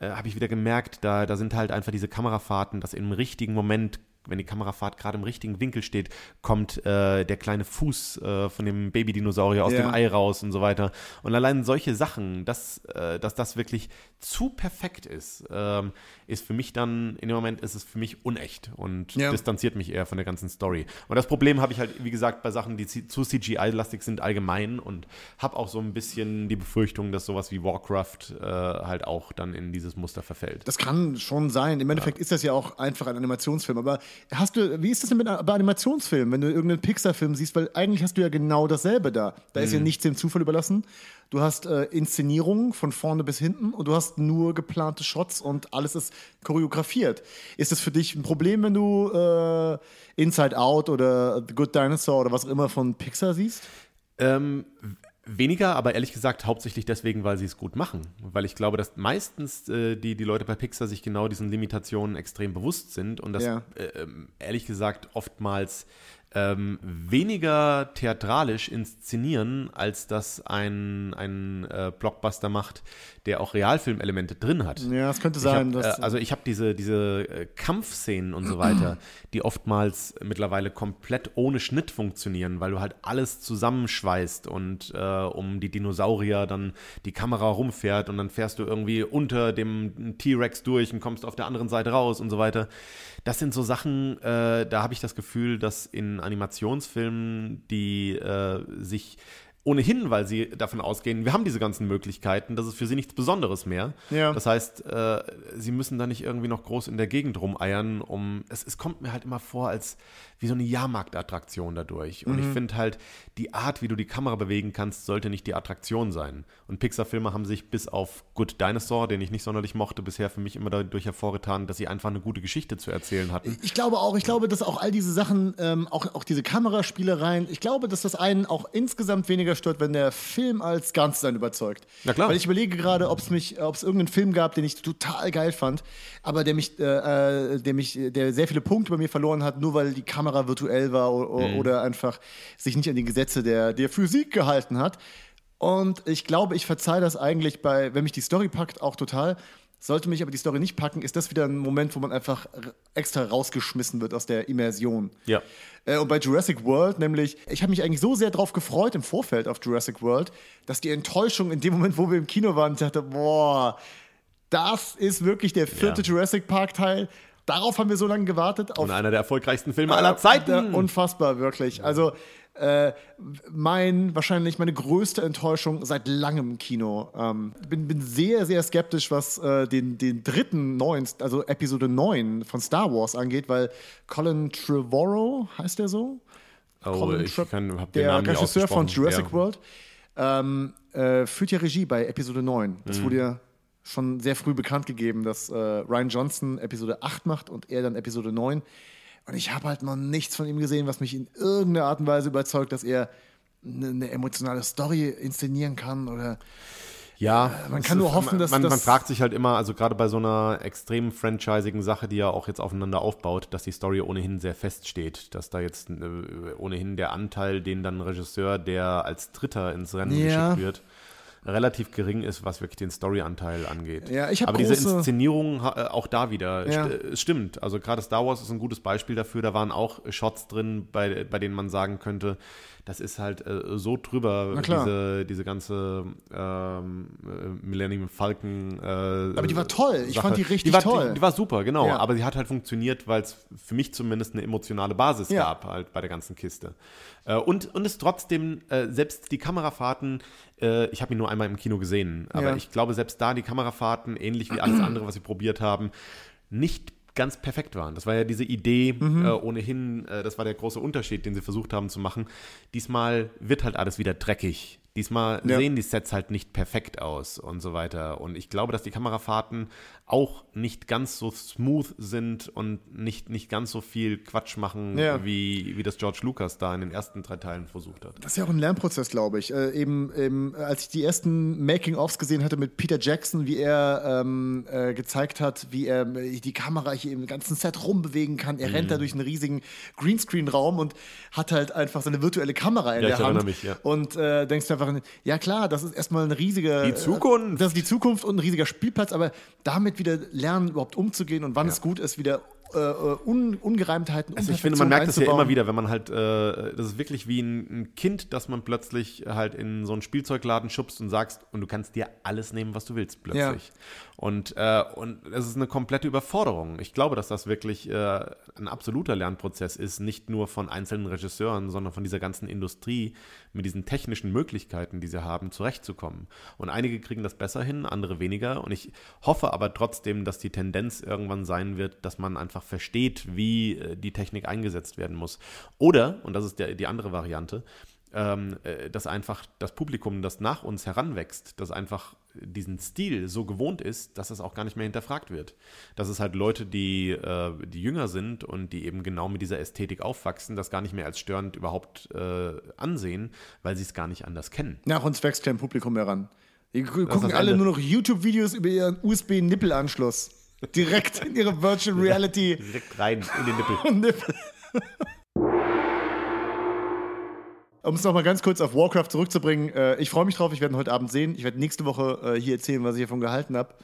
äh, habe ich wieder gemerkt, da, da sind halt einfach diese Kamerafahrten, dass im richtigen Moment wenn die Kamerafahrt gerade im richtigen Winkel steht, kommt äh, der kleine Fuß äh, von dem Babydinosaurier aus Ja. dem Ei raus und so weiter. Und allein solche Sachen, dass, äh, dass das wirklich zu perfekt ist, ähm, ist für mich dann, in dem Moment ist es für mich unecht und Ja. distanziert mich eher von der ganzen Story. Und das Problem habe ich halt, wie gesagt, bei Sachen, die zu CGI-lastig sind, allgemein und habe auch so ein bisschen die Befürchtung, dass sowas wie Warcraft äh, halt auch dann in dieses Muster verfällt. Das kann schon sein. Im Endeffekt ist das ja auch einfach ein Animationsfilm. Aber hast du, wie ist das denn mit bei Animationsfilmen, wenn du irgendeinen Pixar-Film siehst? Weil eigentlich hast du ja genau dasselbe da. Da ist ja Mhm. nichts dem Zufall überlassen. Du hast äh, Inszenierungen von vorne bis hinten und du hast nur geplante Shots und alles ist choreografiert. Ist das für dich ein Problem, wenn du äh, Inside Out oder The Good Dinosaur oder was auch immer von Pixar siehst? Ähm, weniger, aber ehrlich gesagt hauptsächlich deswegen, weil sie es gut machen. Weil ich glaube, dass meistens äh, die, die Leute bei Pixar sich genau diesen Limitationen extrem bewusst sind und das Ja. äh, ähm, ehrlich gesagt oftmals ähm, weniger theatralisch inszenieren, als das ein, ein äh, Blockbuster macht, der auch Realfilmelemente drin hat. Ja, es könnte Ich sein, hab, dass. äh, also ich habe diese, diese äh, Kampfszenen und so weiter, die oftmals mittlerweile komplett ohne Schnitt funktionieren, weil du halt alles zusammenschweißt und äh, um die Dinosaurier dann die Kamera rumfährt und dann fährst du irgendwie unter dem T-Rex durch und kommst auf der anderen Seite raus und so weiter. Das sind so Sachen, äh, da habe ich das Gefühl, dass in Animationsfilmen, die äh, sich ohnehin, weil sie davon ausgehen, wir haben diese ganzen Möglichkeiten, das ist für sie nichts Besonderes mehr. Ja. Das heißt, äh, sie müssen da nicht irgendwie noch groß in der Gegend rumeiern, um es, es kommt mir halt immer vor als wie so eine Jahrmarktattraktion dadurch. Und ich finde halt, die Art, wie du die Kamera bewegen kannst, sollte nicht die Attraktion sein. Und Pixar-Filme haben sich bis auf Good Dinosaur, den ich nicht sonderlich mochte, bisher für mich immer dadurch hervorgetan, dass sie einfach eine gute Geschichte zu erzählen hatten. Ich glaube auch, ich glaube, dass auch all diese Sachen, ähm, auch, auch diese Kameraspielereien, ich glaube, dass das einen auch insgesamt weniger stört, wenn der Film als Ganzes einen überzeugt. Na klar. Weil ich überlege gerade, ob es mich, ob es irgendeinen Film gab, den ich total geil fand, aber der mich, äh, äh, der mich, der sehr viele Punkte bei mir verloren hat, nur weil die Kamera virtuell war o- oder einfach sich nicht an die Gesetze der, der Physik gehalten hat. Und ich glaube, ich verzeihe das eigentlich bei, wenn mich die Story packt, auch total. Sollte mich aber die Story nicht packen, ist das wieder ein Moment, wo man einfach extra rausgeschmissen wird aus der Immersion. Ja. Äh, und bei Jurassic World, nämlich, ich habe mich eigentlich so sehr drauf gefreut im Vorfeld auf Jurassic World, dass die Enttäuschung in dem Moment, wo wir im Kino waren, ich dachte, boah, das ist wirklich der vierte Ja. Jurassic Park Teil. Darauf haben wir so lange gewartet. Und einer der erfolgreichsten Filme aller Zeiten. ja, unfassbar, wirklich. Also äh, mein, wahrscheinlich meine größte Enttäuschung seit langem im Kino. Ähm, bin, bin sehr, sehr skeptisch, was äh, den, den dritten neuen, also Episode 9 von Star Wars angeht, weil Colin Trevorrow, heißt der so? Oh, Colin ich Tre- kann, hab den der Namen Regisseur von. Jurassic ja. World, ähm, äh, führt ja Regie bei Episode 9. Das Mhm. wurde ja schon sehr früh bekannt gegeben, dass äh, Ryan Johnson Episode 8 macht und er dann Episode 9. Und ich habe halt noch nichts von ihm gesehen, was mich in irgendeiner Art und Weise überzeugt, dass er eine, emotionale Story inszenieren kann oder Ja, man es kann nur hoffen, dass man, man das- fragt sich halt immer, also gerade bei so einer extrem franchisigen Sache, die ja auch jetzt aufeinander aufbaut, dass die Story ohnehin sehr feststeht, dass da jetzt äh, ohnehin der Anteil, den dann ein Regisseur, der als Dritter ins Rennen Ja. geschickt wird, relativ gering ist, was wirklich den Storyanteil angeht. Ja, ich Aber diese Inszenierung äh, auch da wieder, Ja. st es stimmt. Also gerade Star Wars ist ein gutes Beispiel dafür. Da waren auch Shots drin, bei, bei denen man sagen könnte, das ist halt äh, so drüber, diese, diese ganze ähm, äh, Millennium Falcon. Äh, Aber die war toll. Ich Sache. fand die richtig die war, toll. Die, die war super, genau. Ja. Aber sie hat halt funktioniert, weil es für mich zumindest eine emotionale Basis Ja. gab, halt bei der ganzen Kiste. Äh, und, und es trotzdem, äh, selbst die Kamerafahrten, äh, ich habe ihn nur einmal im Kino gesehen, aber Ja. ich glaube, selbst da die Kamerafahrten, ähnlich wie alles andere, was sie probiert haben, nicht ganz perfekt waren. Das war ja diese Idee Mhm. äh, ohnehin, äh, das war der große Unterschied, den sie versucht haben zu machen. Diesmal wird halt alles wieder dreckig. Diesmal Ja. sehen die Sets halt nicht perfekt aus und so weiter. Und ich glaube, dass die Kamerafahrten auch nicht ganz so smooth sind und nicht, nicht ganz so viel Quatsch machen, Ja. wie, wie das George Lucas da in den ersten drei Teilen versucht hat. Das ist ja auch ein Lernprozess, glaube ich. Äh, eben, eben, als ich die ersten Making-ofs gesehen hatte mit Peter Jackson, wie er ähm, äh, gezeigt hat, wie er äh, die Kamera hier im ganzen Set rumbewegen kann. Er Mhm. rennt da durch einen riesigen Greenscreen-Raum und hat halt einfach seine virtuelle Kamera in Ja, der ich Hand. erinnere mich, ja. Und äh, denkst du einfach, ja klar, das ist erstmal ein riesiger. Die Zukunft. Das ist die Zukunft und ein riesiger Spielplatz, aber damit wieder lernen, überhaupt umzugehen und wann es gut ist, wieder äh, Un Ungereimtheiten. Also ich finde, man merkt das ja immer wieder, wenn man halt, äh, das ist wirklich wie ein, ein, Kind, das man plötzlich halt in so einen Spielzeugladen schubst und sagst, und du kannst dir alles nehmen, was du willst, plötzlich. Ja. Und, äh, und es ist eine komplette Überforderung. Ich glaube, dass das wirklich äh, ein absoluter Lernprozess ist, nicht nur von einzelnen Regisseuren, sondern von dieser ganzen Industrie mit diesen technischen Möglichkeiten, die sie haben, zurechtzukommen. Und einige kriegen das besser hin, andere weniger. Und ich hoffe aber trotzdem, dass die Tendenz irgendwann sein wird, dass man einfach versteht, wie äh, die Technik eingesetzt werden muss. Oder, und das ist der, die andere Variante, ähm, äh, dass einfach das Publikum, das nach uns heranwächst, das einfach diesen Stil so gewohnt ist, dass es auch gar nicht mehr hinterfragt wird. Dass es halt Leute, die, äh, die jünger sind und die eben genau mit dieser Ästhetik aufwachsen, das gar nicht mehr als störend überhaupt äh, ansehen, weil sie es gar nicht anders kennen. Nach uns wächst kein Publikum heran. Die gucken alle nur noch YouTube-Videos über ihren USB-Nippelanschluss. Direkt in ihre Virtual Reality. Direkt rein in den Nippel. Nippel. Um es nochmal ganz kurz auf Warcraft zurückzubringen, äh, ich freue mich drauf, ich werde ihn heute Abend sehen. Ich werde nächste Woche äh, hier erzählen, was ich davon gehalten habe.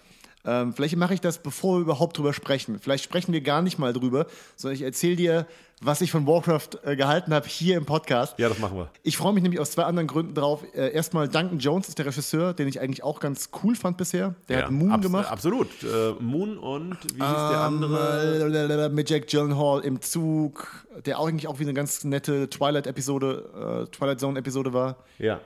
Ähm, vielleicht mache ich das, bevor wir überhaupt drüber sprechen. Vielleicht sprechen wir gar nicht mal drüber, sondern ich erzähle dir, was ich von Warcraft äh, gehalten habe hier im Podcast. Ja, das machen wir. Ich freue mich nämlich aus zwei anderen Gründen drauf. Äh, erstmal, Duncan Jones ist der Regisseur, den ich eigentlich auch ganz cool fand bisher. Der ja, hat Moon abs gemacht. Absolut. Äh, Moon und wie hieß der ähm, andere? mit Jack Gyllenhaal im Zug, der auch eigentlich auch wie eine ganz nette Twilight-Episode, äh, Twilight Zone-Episode war. Ja.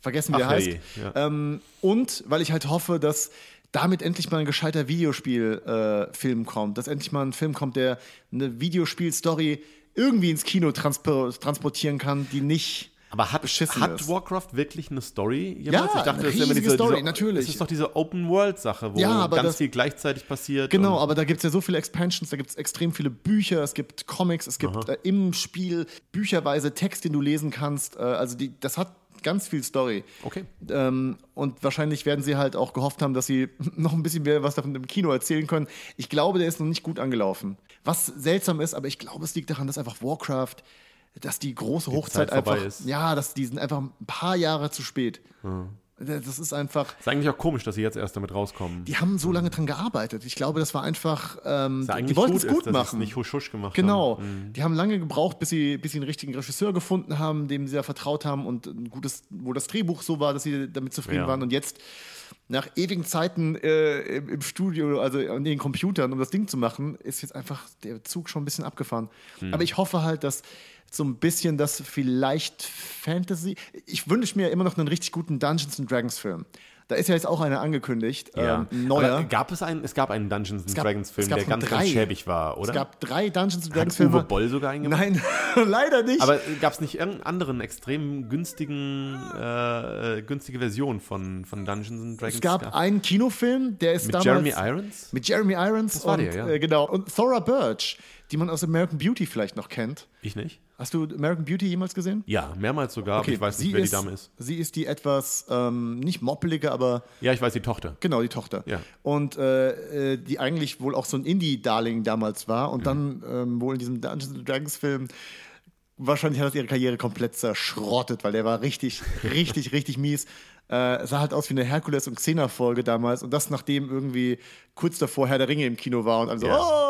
Vergessen, wie er heißt. Ja. Ähm, und weil ich halt hoffe, dass damit endlich mal ein gescheiter Videospielfilm äh, kommt, dass endlich mal ein Film kommt, der eine Videospiel-Story irgendwie ins Kino transportieren kann, die nicht aber hat, hat Warcraft wirklich eine Story? Jemals? Ja, ich dachte, eine riesige diese, Story, diese, natürlich. Das ist doch diese Open-World-Sache, wo ja, ganz das, viel gleichzeitig passiert. Genau, aber da gibt es ja so viele Expansions, da gibt es extrem viele Bücher, es gibt Comics, es gibt äh, im Spiel bücherweise Text, den du lesen kannst. Äh, also die, das hat ganz viel Story. Okay. Ähm, und wahrscheinlich werden sie halt auch gehofft haben, dass sie noch ein bisschen mehr was davon im Kino erzählen können. Ich glaube, der ist noch nicht gut angelaufen. Was seltsam ist, aber ich glaube, es liegt daran, dass einfach Warcraft, dass die große die Hochzeit einfach, ist. ja, dass die sind einfach ein paar Jahre zu spät. Hm. Das ist einfach. Ist eigentlich auch komisch, dass sie jetzt erst damit rauskommen. Die haben so lange dran gearbeitet. Ich glaube, das war einfach. Ähm, die, die wollten es gut ist, machen. nicht husch husch gemacht genau. Haben. Mhm. Die haben lange gebraucht, bis sie, bis sie einen richtigen Regisseur gefunden haben, dem sie ja vertraut haben und ein gutes, wo das Drehbuch so war, dass sie damit zufrieden ja. waren. Und jetzt nach ewigen Zeiten äh, im, Studio, also an den Computern, um das Ding zu machen, ist jetzt einfach der Zug schon ein bisschen abgefahren. Mhm. Aber ich hoffe halt, dass so ein bisschen das vielleicht Fantasy. Ich wünsche mir immer noch einen richtig guten Dungeons and Dragons Film. Da ist ja jetzt auch einer angekündigt. Ja. Ähm, neuer. Aber gab es einen, es gab einen Dungeons and Dragons Film, der ganz, drei. ganz schäbig war, oder? Es gab drei Dungeons and Dragons Filme. Uwe Boll sogar eingemacht? Nein, leider nicht. Aber gab es nicht irgendeinen anderen extrem günstigen, äh, günstige Version von, von Dungeons and Dragons? Es gab ja. einen Kinofilm, der ist mit damals... Jeremy Irons? Mit Jeremy Irons. Das war und, der, ja. Äh, genau. Und Thora Birch, die man aus American Beauty vielleicht noch kennt. Ich nicht. Hast du American Beauty jemals gesehen? Ja, mehrmals sogar, okay, ich weiß nicht, wer ist, die Dame ist. Sie ist die etwas, ähm, nicht moppelige, aber. Ja, ich weiß, die Tochter. Genau, die Tochter. Ja. Und äh, äh die eigentlich wohl auch so ein Indie-Darling damals war und mhm. dann ähm, wohl in diesem Dungeons Dragons-Film. Wahrscheinlich hat das ihre Karriere komplett zerschrottet, weil der war richtig, richtig, richtig mies. Äh, sah halt aus wie eine Herkules- und Xena-Folge damals. Und das, nachdem irgendwie kurz davor Herr der Ringe im Kino war und also, ja. oh!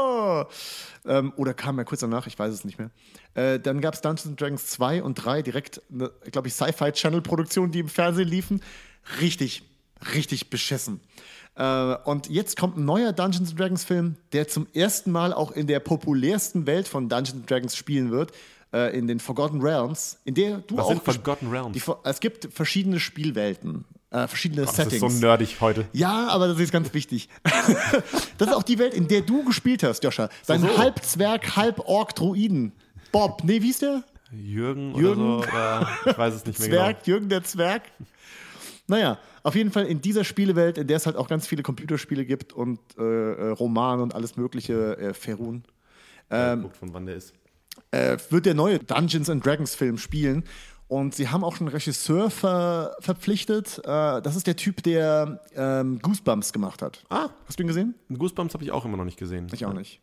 Ähm, oder kam er kurz danach, ich weiß es nicht mehr. Äh, dann gab es Dungeons Dragons 2 und 3, direkt, glaube ich, Sci-Fi-Channel-Produktion, die im Fernsehen liefen. Richtig, richtig beschissen. Äh, und jetzt kommt ein neuer Dungeons Dragons Film, der zum ersten Mal auch in der populärsten Welt von Dungeons Dragons spielen wird, äh, in den Forgotten Realms, in der du Was auch. Sind Forgotten Realms? Die, es gibt verschiedene Spielwelten. Äh, verschiedene Gott, Settings. Das ist so nerdig heute. Ja, aber das ist ganz wichtig. das ist auch die Welt, in der du gespielt hast, Joscha. Dein so, so. Halbzwerg, Halborg-Druiden. Bob, nee, wie ist der? Jürgen, Jürgen oder so. Oder ich weiß es nicht mehr Zwerg, genau. Jürgen der Zwerg. Naja, auf jeden Fall in dieser Spielewelt, in der es halt auch ganz viele Computerspiele gibt und äh, äh Romane und alles mögliche, äh, Ferun. Ähm, guckt, von wann der ist. Äh, wird der neue Dungeons and Dragons Film spielen. Und sie haben auch schon einen Regisseur ver verpflichtet. Äh, das ist der Typ, der ähm, Goosebumps gemacht hat. Ah. Hast du ihn gesehen? Goosebumps habe ich auch immer noch nicht gesehen. Ich auch nicht.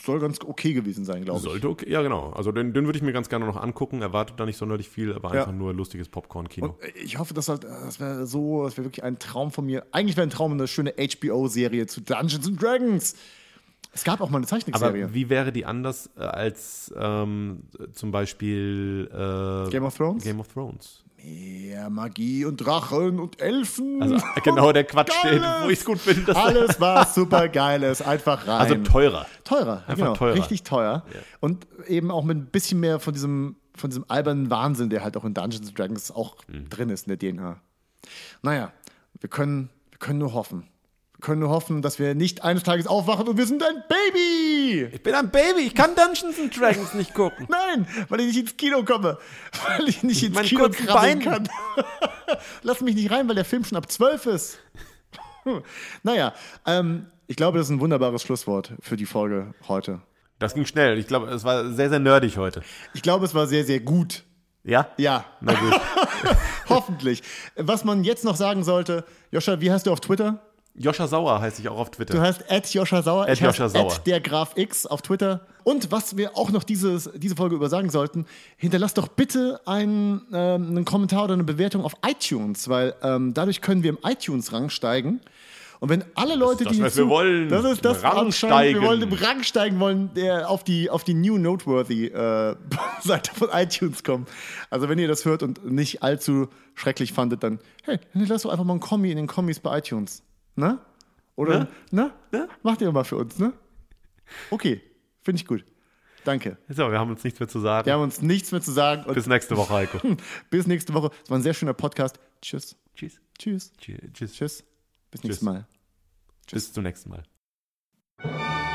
Soll ganz okay gewesen sein, glaube ich. Sollte okay, ja genau. Also den, den würde ich mir ganz gerne noch angucken. Erwartet da nicht sonderlich viel, aber ja. einfach nur lustiges Popcorn-Kino. Ich hoffe, dass halt, das wäre so, das wäre wirklich ein Traum von mir. Eigentlich wäre ein Traum eine schöne HBO-Serie zu Dungeons and Dragons. Es gab auch mal eine Zeichentrickserie. Aber wie wäre die anders äh, als ähm, zum Beispiel äh, Game of Thrones? Game of Thrones. Mehr Magie und Drachen und Elfen. Also genau der Quatsch, den, wo ich es gut finde. Alles war super geiles, einfach rein. Also teurer. Teurer, Einfach genau, teurer. richtig teuer. Und eben auch mit ein bisschen mehr von diesem, von diesem albernen Wahnsinn, der halt auch in Dungeons and Dragons auch Mhm. drin ist in der DNA. Naja, wir können, wir können nur hoffen. Können nur hoffen, dass wir nicht eines Tages aufwachen und wir sind ein Baby! Ich bin ein Baby, ich kann Dungeons and Dragons nicht gucken. Nein, weil ich nicht ins Kino komme. Weil ich nicht ins Mein Kino krabbeln kann. Lass mich nicht rein, weil der Film schon ab 12 ist. naja, ähm, ich glaube, das ist ein wunderbares Schlusswort für die Folge heute. Das ging schnell. Ich glaube, es war sehr, sehr nerdig heute. Ich glaube, es war sehr, sehr gut. Ja? Ja, Na gut. hoffentlich. Was man jetzt noch sagen sollte, Joscha, wie heißt du auf Twitter? Joscha Sauer heiße ich auch auf Du Twitter. heißt at Joscha Sauer. At Joscha Sauer. At der Graf X auf Twitter. Und was wir auch noch dieses, diese Folge über sagen sollten, hinterlasst doch bitte einen, ähm, einen Kommentar oder eine Bewertung auf iTunes, weil ähm, dadurch können wir im iTunes-Rang steigen. Und wenn alle Leute, das, die was wir wollen. das ist das Im Rang anscheinend, wir wollen im Rang steigen wollen, der auf die auf die New Noteworthy äh, Seite von iTunes kommen. Also wenn ihr das hört und nicht allzu schrecklich fandet, dann hey, hinterlasst doch einfach mal einen Kommi in den Kommis bei iTunes, ne? Oder ne? Macht ihr mal für uns, ne? Okay, finde ich gut. Danke. So, wir haben uns nichts mehr zu sagen. Wir haben uns nichts mehr zu sagen Bis nächste Woche, Heiko. bis nächste Woche. Es war ein sehr schöner Podcast. Tschüss. Tschüss. Tschüss. Tschüss. Tschüss. Bis nächstes Tschüss. Mal. Bis zum nächsten Mal.